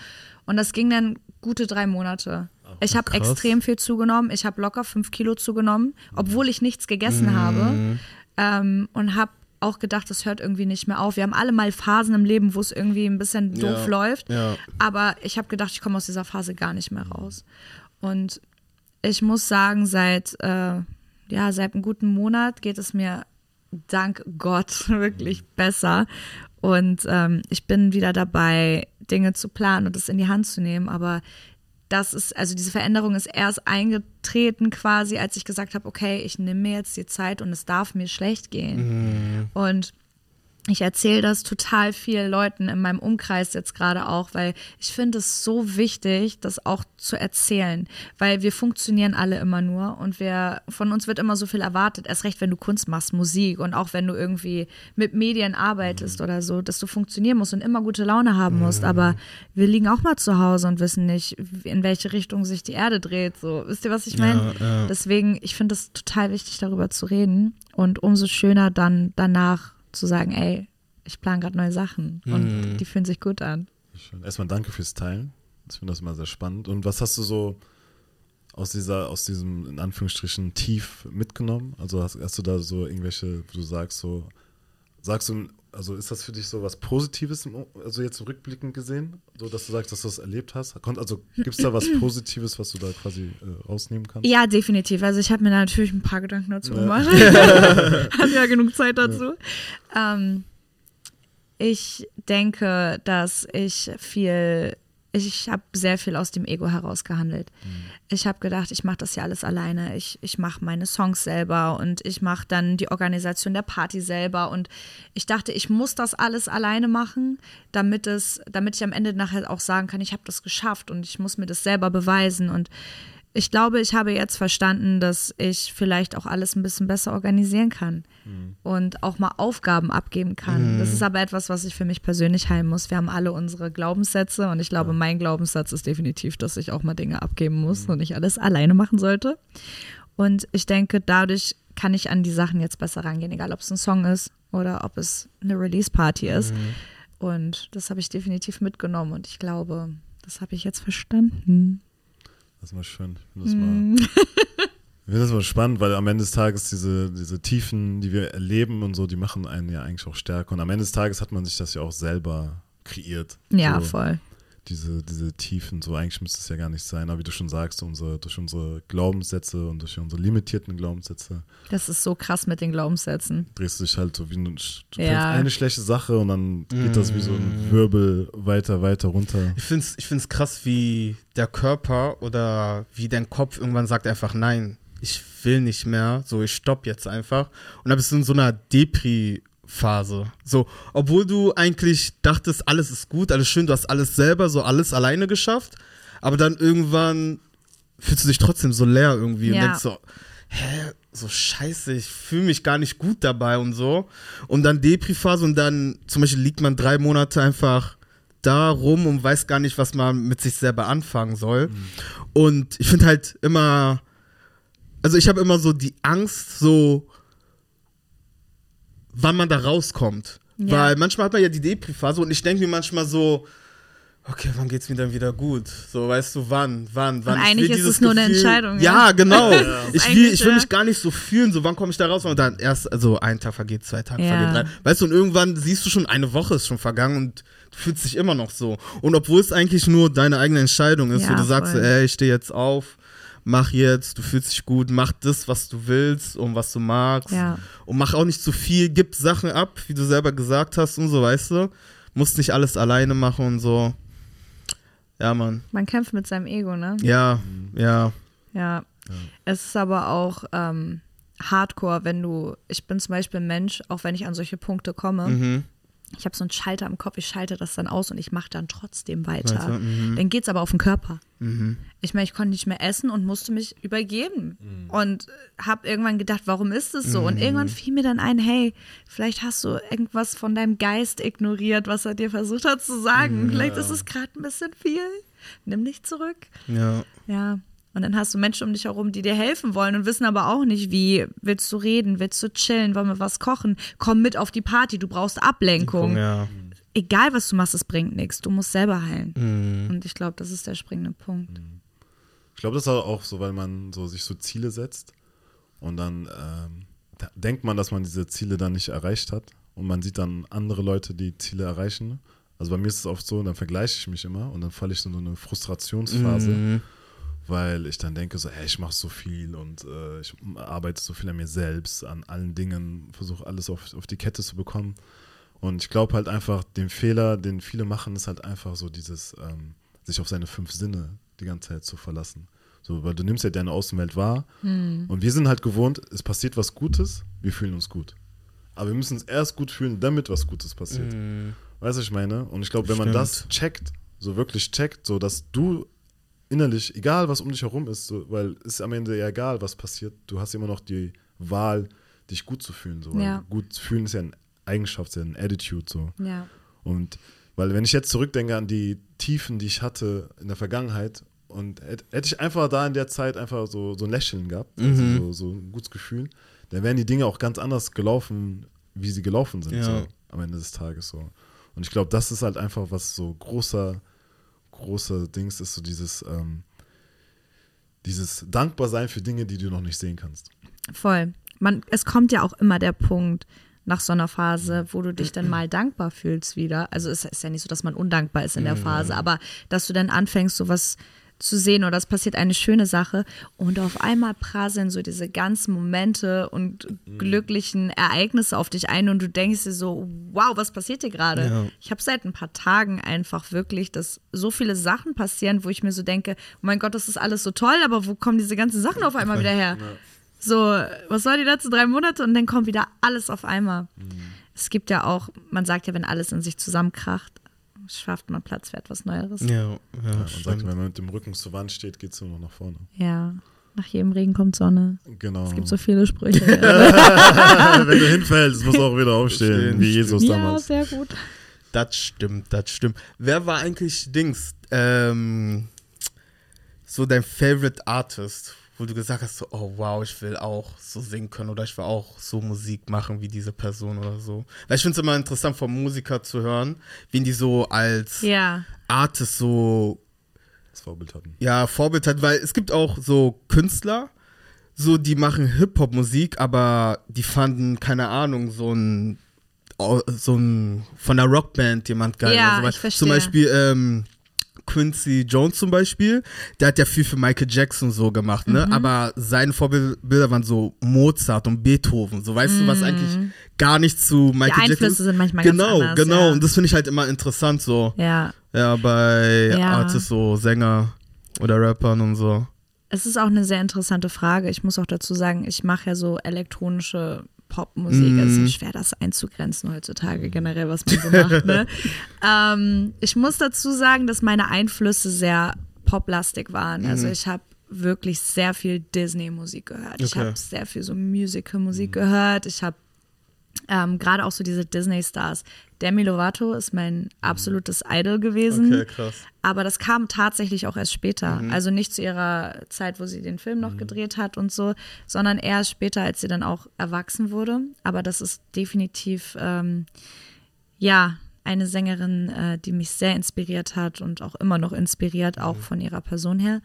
Und das ging dann gute drei Monate. Ich habe extrem viel zugenommen. Ich habe locker fünf Kilo zugenommen, obwohl ich nichts gegessen habe. Ähm, und habe auch gedacht, das hört irgendwie nicht mehr auf. Wir haben alle mal Phasen im Leben, wo es irgendwie ein bisschen doof Ja, läuft. ja. Aber ich habe gedacht, ich komme aus dieser Phase gar nicht mehr raus. Und ich muss sagen, seit, äh, ja, seit einem guten Monat geht es mir dank Gott wirklich besser. Und ähm, ich bin wieder dabei, Dinge zu planen und das in die Hand zu nehmen. Aber das ist, also diese Veränderung ist erst eingetreten quasi, als ich gesagt habe, okay, ich nehme mir jetzt die Zeit und es darf mir schlecht gehen. Und ich erzähle das total vielen Leuten in meinem Umkreis jetzt gerade auch, weil ich finde es so wichtig, das auch zu erzählen, weil wir funktionieren alle immer nur und wir von uns wird immer so viel erwartet, erst recht, wenn du Kunst machst, Musik und auch wenn du irgendwie mit Medien arbeitest oder so, dass du funktionieren musst und immer gute Laune haben musst, aber wir liegen auch mal zu Hause und wissen nicht, in welche Richtung sich die Erde dreht, so, wisst ihr, was ich meine? Deswegen, ich finde es total wichtig, darüber zu reden und umso schöner dann danach zu sagen, ey, ich plane gerade neue Sachen und die fühlen sich gut an. Schön. Erstmal danke fürs Teilen. Ich finde das immer sehr spannend. Und was hast du so aus dieser, aus diesem, in Anführungsstrichen, Tief mitgenommen? Also hast, hast du da so irgendwelche, wo du sagst, so, sagst du, also ist das für dich so was Positives, also jetzt rückblickend gesehen, so dass du sagst, dass du das erlebt hast? Also gibt es da was Positives, was du da quasi äh, rausnehmen kannst? Ja, definitiv. Also ich habe mir da natürlich ein paar Gedanken dazu gemacht. Hat ja genug Zeit dazu. Ähm, ich denke, dass ich viel, ich habe sehr viel aus dem Ego heraus gehandelt. Ich habe gedacht, ich mache das ja alles alleine. Ich, ich mache meine Songs selber und ich mache dann die Organisation der Party selber. Und ich dachte, ich muss das alles alleine machen, damit es, damit ich am Ende nachher auch sagen kann, ich habe das geschafft und ich muss mir das selber beweisen. Und ich glaube, ich habe jetzt verstanden, dass ich vielleicht auch alles ein bisschen besser organisieren kann und auch mal Aufgaben abgeben kann. Das ist aber etwas, was ich für mich persönlich heilen muss. Wir haben alle unsere Glaubenssätze und ich glaube, mein Glaubenssatz ist definitiv, dass ich auch mal Dinge abgeben muss und nicht alles alleine machen sollte. Und ich denke, dadurch kann ich an die Sachen jetzt besser rangehen, egal ob es ein Song ist oder ob es eine Release-Party ist. Und das habe ich definitiv mitgenommen und ich glaube, Das habe ich jetzt verstanden. Das ist mal schön. Ich finde das, mal, ich find das mal spannend, weil am Ende des Tages diese, diese Tiefen, die wir erleben und so, die machen einen ja eigentlich auch stärker. Und am Ende des Tages hat man sich das ja auch selber kreiert. Ja, so, voll. Diese, diese Tiefen, so eigentlich müsste es ja gar nicht sein. Aber wie du schon sagst, unsere, durch unsere Glaubenssätze und durch unsere limitierten Glaubenssätze Das ist so krass mit den Glaubenssätzen. drehst du dich halt so wie ein, du Ja. eine schlechte Sache und dann geht das wie so ein Wirbel weiter, weiter runter. Ich finde es ich find's krass, wie der Körper oder wie dein Kopf irgendwann sagt einfach nein, ich will nicht mehr, so ich stopp jetzt einfach. Und dann bist du in so einer Depri-Phase. So, obwohl du eigentlich dachtest, alles ist gut, alles schön, du hast alles selber, so alles alleine geschafft, aber dann irgendwann fühlst du dich trotzdem so leer irgendwie und Ja. denkst so, hä, so scheiße, ich fühle mich gar nicht gut dabei und so. Und dann Depri-Phase und dann zum Beispiel liegt man drei Monate einfach da rum und weiß gar nicht, was man mit sich selber anfangen soll. Und ich finde halt immer, also ich habe immer so die Angst, so wann man da rauskommt. Ja. Weil manchmal hat man ja die Depri-Phase und ich denke mir manchmal so, okay, wann geht's mir dann wieder gut? So, weißt du, wann, wann, wann? Ich eigentlich ist es nur eine Entscheidung, Ja, ja. genau. Ich, will, ich will ja. mich gar nicht so fühlen, so wann komme ich da raus? Und dann erst, also ein Tag vergeht, zwei Tage Ja. vergeht, drei. Weißt du, und irgendwann siehst du schon, eine Woche ist schon vergangen und du fühlst dich immer noch so. Und obwohl es eigentlich nur deine eigene Entscheidung ist, Ja, wo du sagst, so, voll. ey, ich stehe jetzt auf, mach jetzt, du fühlst dich gut, mach das, was du willst und was du magst. Ja. Und mach auch nicht zu viel, gib Sachen ab, wie du selber gesagt hast und so, weißt du. Musst nicht alles alleine machen und so. Ja, Mann. Man kämpft mit seinem Ego, ne? Ja, ja. Ja. Es ist aber auch ähm, hardcore, wenn du, ich bin zum Beispiel ein Mensch, auch wenn ich an solche Punkte komme, Mhm. Ich habe so einen Schalter im Kopf, ich schalte das dann aus und ich mache dann trotzdem weiter. Mhm. Dann geht's aber auf den Körper. Ich meine, ich konnte nicht mehr essen und musste mich übergeben. Und habe irgendwann gedacht, warum ist es so? Und irgendwann fiel mir dann ein, hey, vielleicht hast du irgendwas von deinem Geist ignoriert, was er dir versucht hat zu sagen. Vielleicht ist es gerade ein bisschen viel. Nimm dich zurück. Ja. Ja. Und dann hast du Menschen um dich herum, die dir helfen wollen und wissen aber auch nicht, wie. Willst du reden? Willst du chillen? Wollen wir was kochen? Komm mit auf die Party, du brauchst Ablenkung. Ja. Egal, was du machst, es bringt nichts. Du musst selber heilen. Mhm. Und ich glaube, das ist der springende Punkt. Ich glaube, das ist auch so, weil man so sich so Ziele setzt und dann ähm, da denkt man, dass man diese Ziele dann nicht erreicht hat und man sieht dann andere Leute, die Ziele erreichen. Also bei mir ist es oft so, dann vergleiche ich mich immer und dann falle ich in so eine Frustrationsphase, Mhm. Weil ich dann denke so, ey, ich mache so viel und äh, ich arbeite so viel an mir selbst, an allen Dingen, versuche alles auf, auf die Kette zu bekommen. Und ich glaube halt einfach, den Fehler, den viele machen, ist halt einfach so dieses, ähm, sich auf seine fünf Sinne die ganze Zeit zu verlassen. So, weil du nimmst ja deine Außenwelt wahr und wir sind halt gewohnt, es passiert was Gutes, wir fühlen uns gut. Aber wir müssen uns erst gut fühlen, damit was Gutes passiert. Weißt du, was ich meine? Und ich glaube, wenn man das checkt, so wirklich checkt, so dass du innerlich, egal was um dich herum ist, so, weil es ist am Ende ja egal, was passiert, du hast immer noch die Wahl, dich gut zu fühlen. So, Ja. Gut fühlen ist ja eine Eigenschaft, ist ja ein Attitude. So. Ja. Und weil wenn ich jetzt zurückdenke an die Tiefen, die ich hatte in der Vergangenheit und hätte, ich einfach da in der Zeit einfach so, so ein Lächeln gehabt, also so, so ein gutes Gefühl, dann wären die Dinge auch ganz anders gelaufen, wie sie gelaufen sind, Ja. so, am Ende des Tages so. Und ich glaube, das ist halt einfach was so großer, großer Dings ist, so dieses, ähm, dieses Dankbarsein für Dinge, die du noch nicht sehen kannst. Voll. Man, es kommt ja auch immer der Punkt nach so einer Phase, wo du dich dann mal dankbar fühlst wieder. Also es ist ja nicht so, dass man undankbar ist in der Phase, aber dass du dann anfängst, sowas zu sehen oder es passiert eine schöne Sache und auf einmal prasseln so diese ganzen Momente und glücklichen Ereignisse auf dich ein und du denkst dir so, wow, was passiert hier gerade? Ja. Ich habe seit ein paar Tagen einfach wirklich, dass so viele Sachen passieren, wo ich mir so denke, oh mein Gott, das ist alles so toll, aber wo kommen diese ganzen Sachen auf einmal wieder her? So, was war die letzten drei Monate? Und dann kommt wieder alles auf einmal. Es gibt ja auch, man sagt ja, wenn alles in sich zusammenkracht, schafft man Platz für etwas Neueres. Ja. Ja, ja, sagt, stimmt. wenn man mit dem Rücken zur Wand steht, geht es nur noch nach vorne. Nach jedem Regen kommt Sonne. Genau. Es gibt so viele Sprüche. wenn du hinfällst, musst du auch wieder aufstehen, Aufstehen, wie Jesus ja, damals. sehr gut. Das stimmt, das stimmt. Wer war eigentlich Dings? Ähm, so dein Favorite Artist, wo du gesagt hast, so, oh wow, ich will auch so singen können oder ich will auch so Musik machen wie diese Person oder so. Weil ich finde es immer interessant, vom Musiker zu hören, wen die so als Ja. Artist so das Vorbild hatten. ja, Vorbild hat, weil es gibt auch so Künstler, so die machen Hip-Hop-Musik, aber die fanden, keine Ahnung, so ein, so ein von der Rockband jemand geil. Ja, Also, ich verstehe. Zum Beispiel ähm, Quincy Jones zum Beispiel, der hat ja viel für Michael Jackson so gemacht, Mhm. ne? Aber seine Vorbilder waren so Mozart und Beethoven, so weißt du, was eigentlich gar nicht zu Michael Jackson Mhm. Einflüsse sind manchmal ganz genau, anders, Genau, ja. und das finde ich halt immer interessant so. Ja. Ja, bei Ja. Artists, so Sänger oder Rappern und so. Es ist auch eine sehr interessante Frage. Ich muss auch dazu sagen, ich mache ja so elektronische Popmusik. Mhm. Es ist ja schwer, das einzugrenzen heutzutage generell, was man so macht. Ne? ähm, ich muss dazu sagen, dass meine Einflüsse sehr poplastig waren. Mhm. Also ich habe wirklich sehr viel Disney-Musik gehört. Ich Okay. habe sehr viel so Musical-Musik gehört. Ich habe ähm, gerade auch so diese Disney-Stars. Demi Lovato ist mein absolutes Idol gewesen. Okay, krass. Aber das kam tatsächlich auch erst später. Mhm. Also nicht zu ihrer Zeit, wo sie den Film noch gedreht hat und so, sondern erst später, als sie dann auch erwachsen wurde. Aber das ist definitiv, ähm, ja, eine Sängerin, äh, die mich sehr inspiriert hat und auch immer noch inspiriert, Mhm. auch von ihrer Person her.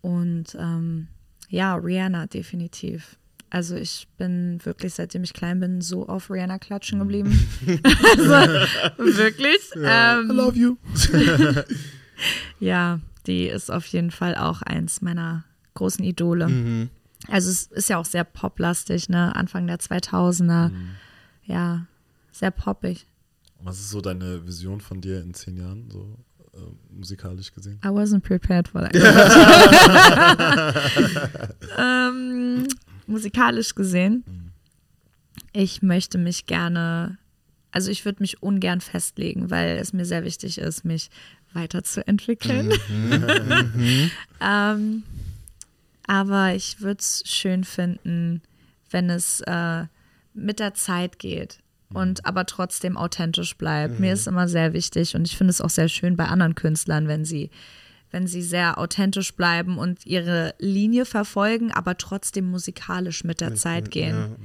Und ähm, ja, Rihanna definitiv. Also ich bin wirklich, seitdem ich klein bin, so auf Rihanna Mhm. klatschen geblieben. also wirklich. Ähm, I love you. ja, die ist auf jeden Fall auch eins meiner großen Idole. Mhm. Also es ist ja auch sehr poplastig, ne? Anfang der 2000er. Ja, sehr poppig. Was ist so deine Vision von dir in zehn Jahren, so äh, musikalisch gesehen? I wasn't prepared for that. ähm, musikalisch gesehen, ich möchte mich gerne, also ich würde mich ungern festlegen, weil es mir sehr wichtig ist, mich weiterzuentwickeln. ähm, aber ich würde es schön finden, wenn es äh, mit der Zeit geht und aber trotzdem authentisch bleibt. Mir ist immer sehr wichtig und ich finde es auch sehr schön bei anderen Künstlern, wenn sie wenn sie sehr authentisch bleiben und ihre Linie verfolgen, aber trotzdem musikalisch mit der Zeit gehen.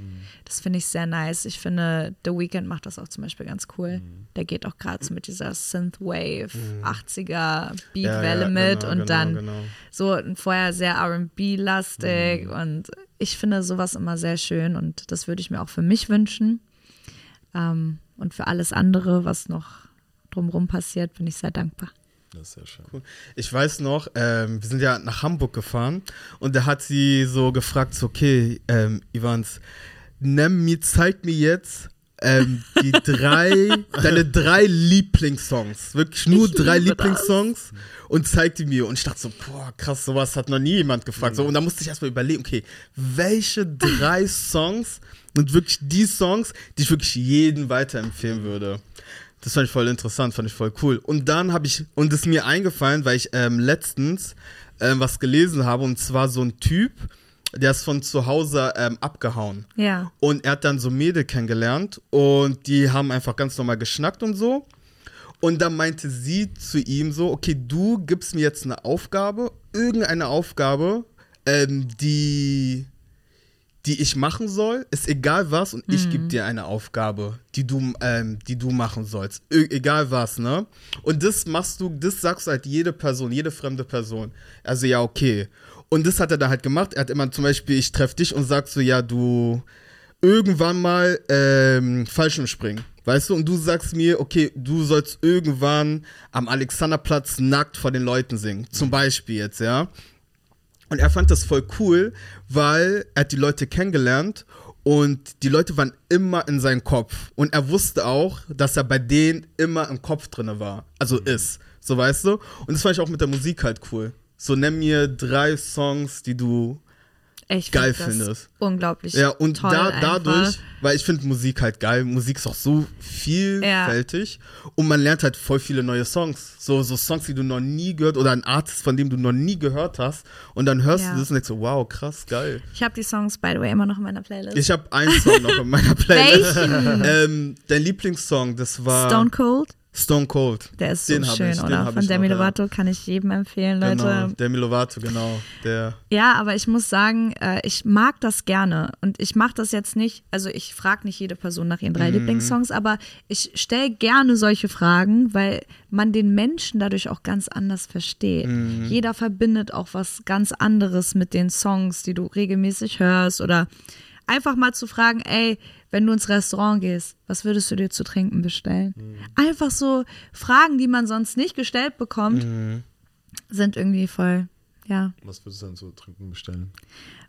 Das finde ich sehr nice. Ich finde, The Weeknd macht das auch zum Beispiel ganz cool. Der geht auch gerade so mit dieser Synthwave, 80er Beatwelle mit genau, und genau, dann genau. so vorher sehr RB-lastig Mhm. und ich finde sowas immer sehr schön und das würde ich mir auch für mich wünschen. Ähm, und für alles andere, was noch drumherum passiert, bin ich sehr dankbar. Das ist sehr schön. Ich weiß noch, ähm, wir sind ja nach Hamburg gefahren und da hat sie so gefragt, so, okay, ähm, Ivans, nimm mir, zeig mir jetzt ähm, die drei, deine drei Lieblingssongs. Wirklich nur Ich drei. Lieblingssongs und zeig die mir. Und ich dachte so, boah, krass, sowas hat noch nie jemand gefragt. So, und da musste ich erstmal überlegen, okay, welche drei Songs sind wirklich die Songs, die ich wirklich jeden weiterempfehlen würde. Das fand ich voll interessant, fand ich voll cool. Und dann habe ich, und es ist mir eingefallen, weil ich ähm, letztens ähm, was gelesen habe, und zwar so ein Typ, der ist von zu Hause ähm, abgehauen. Ja. Und er hat dann so Mädel kennengelernt und die haben einfach ganz normal geschnackt und so. Und dann meinte sie zu ihm so, okay, du gibst mir jetzt eine Aufgabe, irgendeine Aufgabe, ähm, die, die ich machen soll, ist egal was und ich gebe dir eine Aufgabe, die du, ähm, die du machen sollst, e egal was, ne? Und das machst du, das sagst du halt jede Person, jede fremde Person. Also ja, okay. Und das hat er dann halt gemacht. Er hat immer zum Beispiel, ich treffe dich und sagst so, ja, du irgendwann mal ähm, Fallschirmspringen. Weißt du, und du sagst mir, okay, du sollst irgendwann am Alexanderplatz nackt vor den Leuten singen. Zum Beispiel jetzt, ja. Und er fand das voll cool, weil er hat die Leute kennengelernt und die Leute waren immer in seinem Kopf. Und er wusste auch, dass er bei denen immer im Kopf drin war. Also ist. So weißt du? Und das fand ich auch mit der Musik halt cool. So nenn mir drei Songs, die du Ich Geil findest. Unglaublich. ja, und toll da, einfach. dadurch, weil ich finde Musik halt geil, Musik ist auch so vielfältig und man lernt halt voll viele neue Songs. So, so Songs, die du noch nie gehört oder ein Artist, von dem du noch nie gehört hast und dann hörst Ja. du das und denkst so, wow, krass, geil. Ich habe die Songs, by the way, immer noch in meiner Playlist. Ich habe einen Song noch in meiner Playlist. Welchen? ähm, dein Lieblingssong, das war Stone Cold Stone Cold. Der ist so Den hab schön, ich, oder? Von Demi noch, ja. Lovato kann ich jedem empfehlen, Leute. Genau, Demi Lovato, genau. Der. Ja, aber ich muss sagen, äh, ich mag das gerne. Und ich mache das jetzt nicht, also ich frage nicht jede Person nach ihren drei Mhm. Lieblingssongs, aber ich stelle gerne solche Fragen, weil man den Menschen dadurch auch ganz anders versteht. Mhm. Jeder verbindet auch was ganz anderes mit den Songs, die du regelmäßig hörst oder einfach mal zu fragen, ey, wenn du ins Restaurant gehst, was würdest du dir zu trinken bestellen? Mhm. Einfach so Fragen, die man sonst nicht gestellt bekommt, Mhm. sind irgendwie voll, ja. Was würdest du denn so trinken bestellen?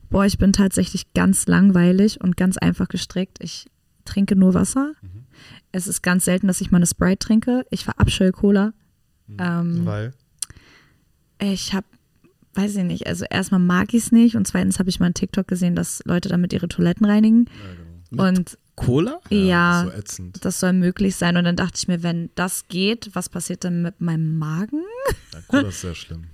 Boah, ich bin tatsächlich ganz langweilig und ganz einfach gestrickt. Ich trinke nur Wasser. Es ist ganz selten, dass ich mal eine Sprite trinke. Ich verabscheue Cola. Ähm, Weil. ich habe, weiß ich nicht, also erstmal mag ich es nicht und zweitens habe ich mal einen TikTok gesehen, dass Leute damit ihre Toiletten reinigen. Und Cola? ja, Das ist so ätzend. das soll möglich sein. Und dann dachte ich mir, wenn das geht, was passiert dann mit meinem Magen? Ja, Cola ist sehr schlimm.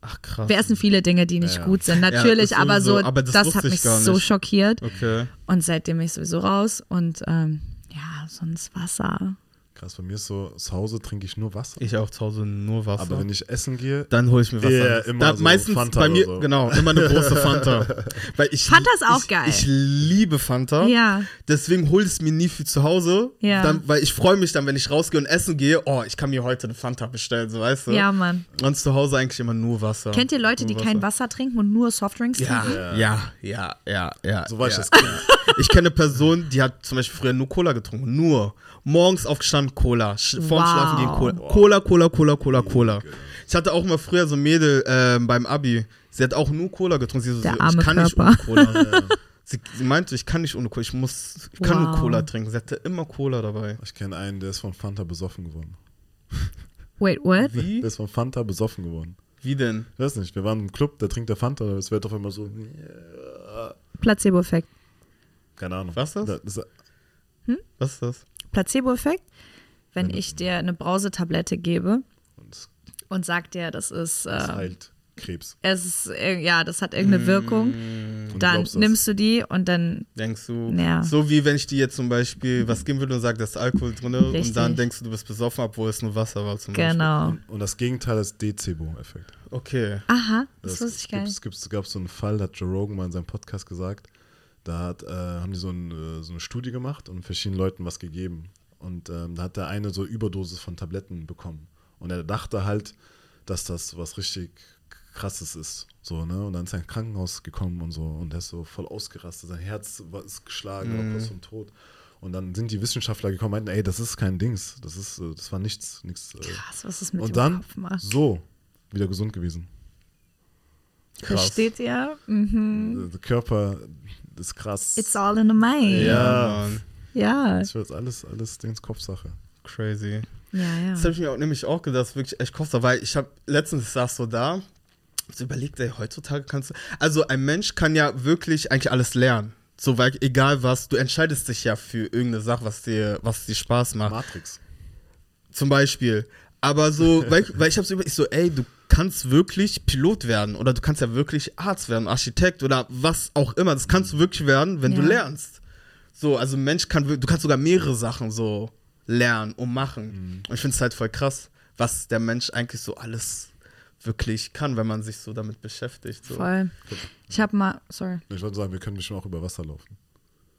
Ach krass. Wir essen viele Dinge, die nicht Ja. gut sind. Natürlich, das aber so. Aber das das, hat ich mich so schockiert. Okay. Und seitdem bin ich sowieso raus und ähm, ja, sonst Wasser. Krass, bei mir ist so, zu Hause trinke ich nur Wasser. Ich auch zu Hause nur Wasser. Aber wenn ich essen gehe, dann hole ich mir Wasser. Ja, immer da, so meistens Fanta bei mir, so. genau, immer eine große Fanta. Weil ich, Fanta ist auch ich, geil. Ich liebe Fanta. Ja. Deswegen hole ich es mir nie für zu Hause. Ja. Dann, weil ich freue mich dann, wenn ich rausgehe und essen gehe, oh, ich kann mir heute eine Fanta bestellen, so weißt du? Ja, Mann. Und zu Hause eigentlich immer nur Wasser. Kennt ihr Leute, die Nur kein Wasser trinken und nur Softdrinks Ja, trinken? ja, ja, ja, ja. so war ich ja. das Kind. Ich kenne eine Person, die hat zum Beispiel früher nur Cola getrunken. Nur. Morgens aufgestanden, Cola. Sch vorm Wow. Schlafen gehen, Cola. Cola, Cola, Cola, Cola, Cola. Ich hatte auch mal früher so ein Mädel ähm, beim Abi. Sie hat auch nur Cola getrunken. Sie so, Der so, arme ich kann nicht Körper. ohne Cola. sie, sie meinte, ich kann nicht ohne Cola. Ich muss, ich kann nur Wow. Cola trinken. Sie hatte immer Cola dabei. Ich kenne einen, der ist von Fanta besoffen geworden. Wait, what? Wie? Der ist von Fanta besoffen geworden. Wie denn? Ich weiß nicht, wir waren im Club, der trinkt der Fanta, es wird auf einmal so, Placebo-Effekt. keine Ahnung. Was ist das? das ist, Was ist das? Placebo-Effekt? Wenn ich dir eine Brausetablette gebe und und sag dir, das ist, das äh, heilt Krebs. es ist, äh, ja, das hat irgendeine Wirkung, Und du dann das. nimmst du die und dann, Denkst du, Ja. so wie wenn ich dir jetzt zum Beispiel was geben würde und sage, da ist Alkohol drin und dann denkst du, du bist besoffen, obwohl es nur Wasser war zum Beispiel. genau. Und, das Gegenteil ist Dezebo-Effekt. Okay. Aha, das wusste ich gar nicht. es gab so einen Fall, da hat Joe Rogan mal in seinem Podcast gesagt, da hat, äh, haben die so, ein, äh, so eine Studie gemacht und verschiedenen Leuten was gegeben. Und ähm, da hat der eine so Überdosis von Tabletten bekommen. Und er dachte halt, dass das was richtig krasses ist. So, ne? Und dann ist er ins Krankenhaus gekommen und so und er ist so voll ausgerastet. Sein Herz ist geschlagen, war kurz vom Tod. Und dann sind die Wissenschaftler gekommen und meinten, ey, das ist kein Dings. Das ist, äh, das war nichts, nichts. Äh. Krass, was ist mit Und dem dann Kopf macht. so wieder gesund gewesen. Versteht ihr? Mhm. Der Körper ist krass. It's all in the mind. Ja. Ja, Das wird alles, alles Dings Kopfsache. Crazy. ja, ja. Das habe ich mir auch, nämlich auch gedacht, das ist wirklich echt Kopfsache, weil ich habe letztens saß so da, so überlegt, ey, heutzutage kannst du, also ein Mensch kann ja wirklich eigentlich alles lernen. So, weil egal was, du entscheidest dich ja für irgendeine Sache, was dir, was dir Spaß macht. Matrix. Zum Beispiel. Aber so, weil, weil ich habe so überlegt, so, ey, du kannst wirklich Pilot werden oder du kannst ja wirklich Arzt werden, Architekt oder was auch immer. Das kannst du wirklich werden, wenn du Ja. lernst. So, also ein Mensch kann, du kannst sogar mehrere Sachen so lernen und machen. Und ich finde es halt voll krass, was der Mensch eigentlich so alles wirklich kann, wenn man sich so damit beschäftigt. So. Voll. Ich habe mal, sorry. Ich wollte sagen, wir können bestimmt auch über Wasser laufen.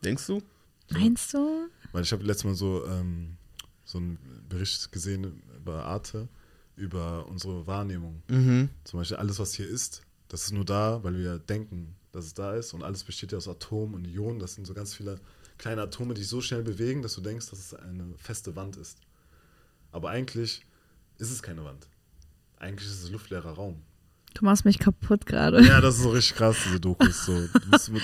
Denkst du? Meinst du? Weil ich habe letztes Mal so, ähm, so einen Bericht gesehen über Arte, über unsere Wahrnehmung. Mhm. Zum Beispiel alles, was hier ist, das ist nur da, weil wir denken, dass es da ist. Und alles besteht ja aus Atomen und Ionen. Das sind so ganz viele kleine Atome, die sich so schnell bewegen, dass du denkst, dass es eine feste Wand ist. Aber eigentlich ist es keine Wand. Eigentlich ist es luftleerer Raum. Du machst mich kaputt gerade. Ja, das ist so richtig krass, diese Dokus. So.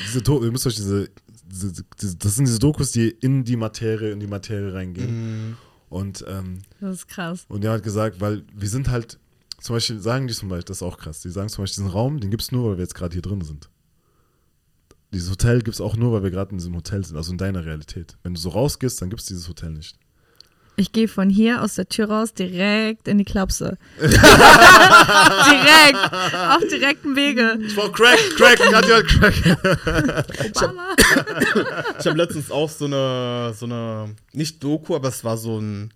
Diese, Do- ihr müsst euch diese, diese, diese, das sind diese Dokus, die in die Materie, in die Materie reingehen. Und, ähm, Das ist krass. und der hat gesagt, weil wir sind halt, zum Beispiel sagen die zum Beispiel, das ist auch krass, die sagen zum Beispiel, diesen Raum, den gibt es nur, weil wir jetzt gerade hier drin sind. Dieses Hotel gibt es auch nur, weil wir gerade in diesem Hotel sind, also in deiner Realität. Wenn du so rausgehst, dann gibt es dieses Hotel nicht. Ich gehe von hier aus der Tür raus direkt in die Klapse. direkt. Auf direktem Wege. Ich war Crack, Crack, hat ja Crack. Obama. Ich habe letztens auch so eine, so eine, nicht Doku, aber es war so ein,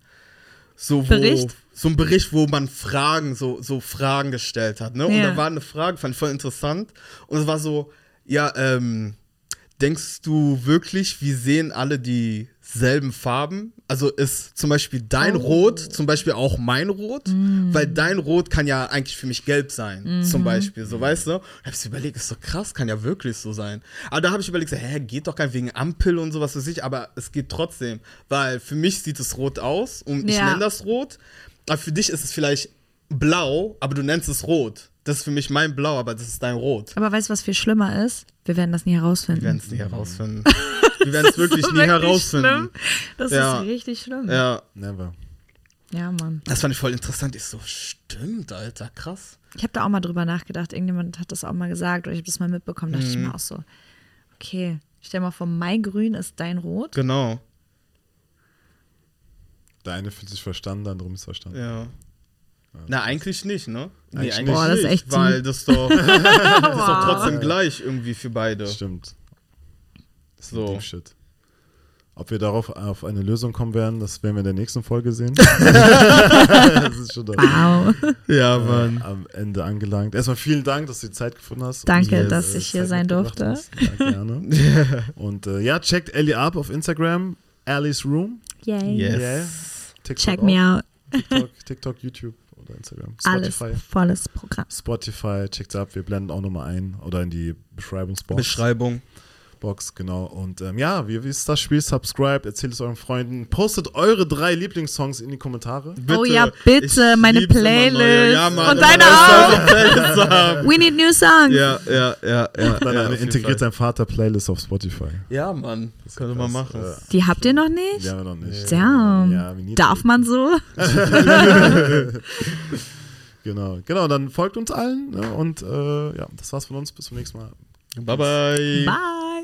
so, wo, Bericht? so ein Bericht, wo man Fragen, so, so Fragen gestellt hat. Ne? Und Ja. da war eine Frage, fand ich voll interessant. Und es war so, ja, ähm, denkst du wirklich, wir sehen alle dieselben Farben? Also ist zum Beispiel dein Rot zum Beispiel auch mein Rot? Weil dein Rot kann ja eigentlich für mich gelb sein, zum Beispiel, so weißt du? Da hab ich überlegt, ist so krass, kann ja wirklich so sein. Aber da habe ich überlegt, so, hä, geht doch gar nicht wegen Ampel und sowas weiß ich, aber es geht trotzdem, weil für mich sieht es rot aus und ich Ja. nenne das rot, aber für dich ist es vielleicht blau, aber du nennst es rot. Das ist für mich mein Blau, aber das ist dein Rot. Aber weißt du, was viel schlimmer ist? Wir werden das nie Wir herausfinden. werden es nie herausfinden. Wir werden es wirklich Das ist nie wirklich herausfinden. Schlimm. Das Ja. ist richtig schlimm. Ja, Never. Ja, Mann. das fand ich voll interessant. Ich so, stimmt, Alter, krass. Ich habe da auch mal drüber nachgedacht. Irgendjemand hat das auch mal gesagt oder ich habe das mal mitbekommen. Da dachte Mhm. ich mir auch so, okay, stell mal vor, mein Grün ist dein Rot. Genau, Der eine fühlt sich verstanden, der andere missverstanden. ja. Na, eigentlich nicht, ne? Nee, Eigentlich eigentlich nicht. Boah, das ist echt weil das doch, das ist doch trotzdem gleich irgendwie für beide. Stimmt. So. Shit. Ob wir darauf auf eine Lösung kommen werden, das werden wir in der nächsten Folge sehen. das ist schon da, Wow. Ja, äh, Mann. am Ende angelangt. Erstmal vielen Dank, dass du die Zeit gefunden hast. Danke, und, dass ich hier Zeit sein durfte. Ja, gerne. und äh, ja, checkt Ellie ab auf Instagram, Allie's Room. Yay. Yes. Yeah. TikTok Check auch. me out. TikTok, TikTok, YouTube oder Instagram. Alles Spotify. volles Programm. Spotify, checkt's ab. Wir blenden auch nochmal ein oder in die Beschreibungsbox. Beschreibung. Box, genau. Und ähm, ja, wie, wie ist das Spiel? Subscribe, erzählt es euren Freunden. Postet eure drei Lieblingssongs in die Kommentare. Bitte. Oh ja, bitte, Ich meine. Playlist. Ja, Mann, Und deine auch. We need new songs. Ja, ja, ja, ja. Dann ja, eine integriert sein Vater Playlist auf Spotify. Ja, Mann. Das könnte man machen. Ja. Die habt ihr noch nicht? Die haben wir noch nicht. Damn. Ja, Darf man so? Genau, genau. Dann folgt uns allen. Ne? Und äh, ja, das war's von uns. Bis zum nächsten Mal. Bye, bye. Bye.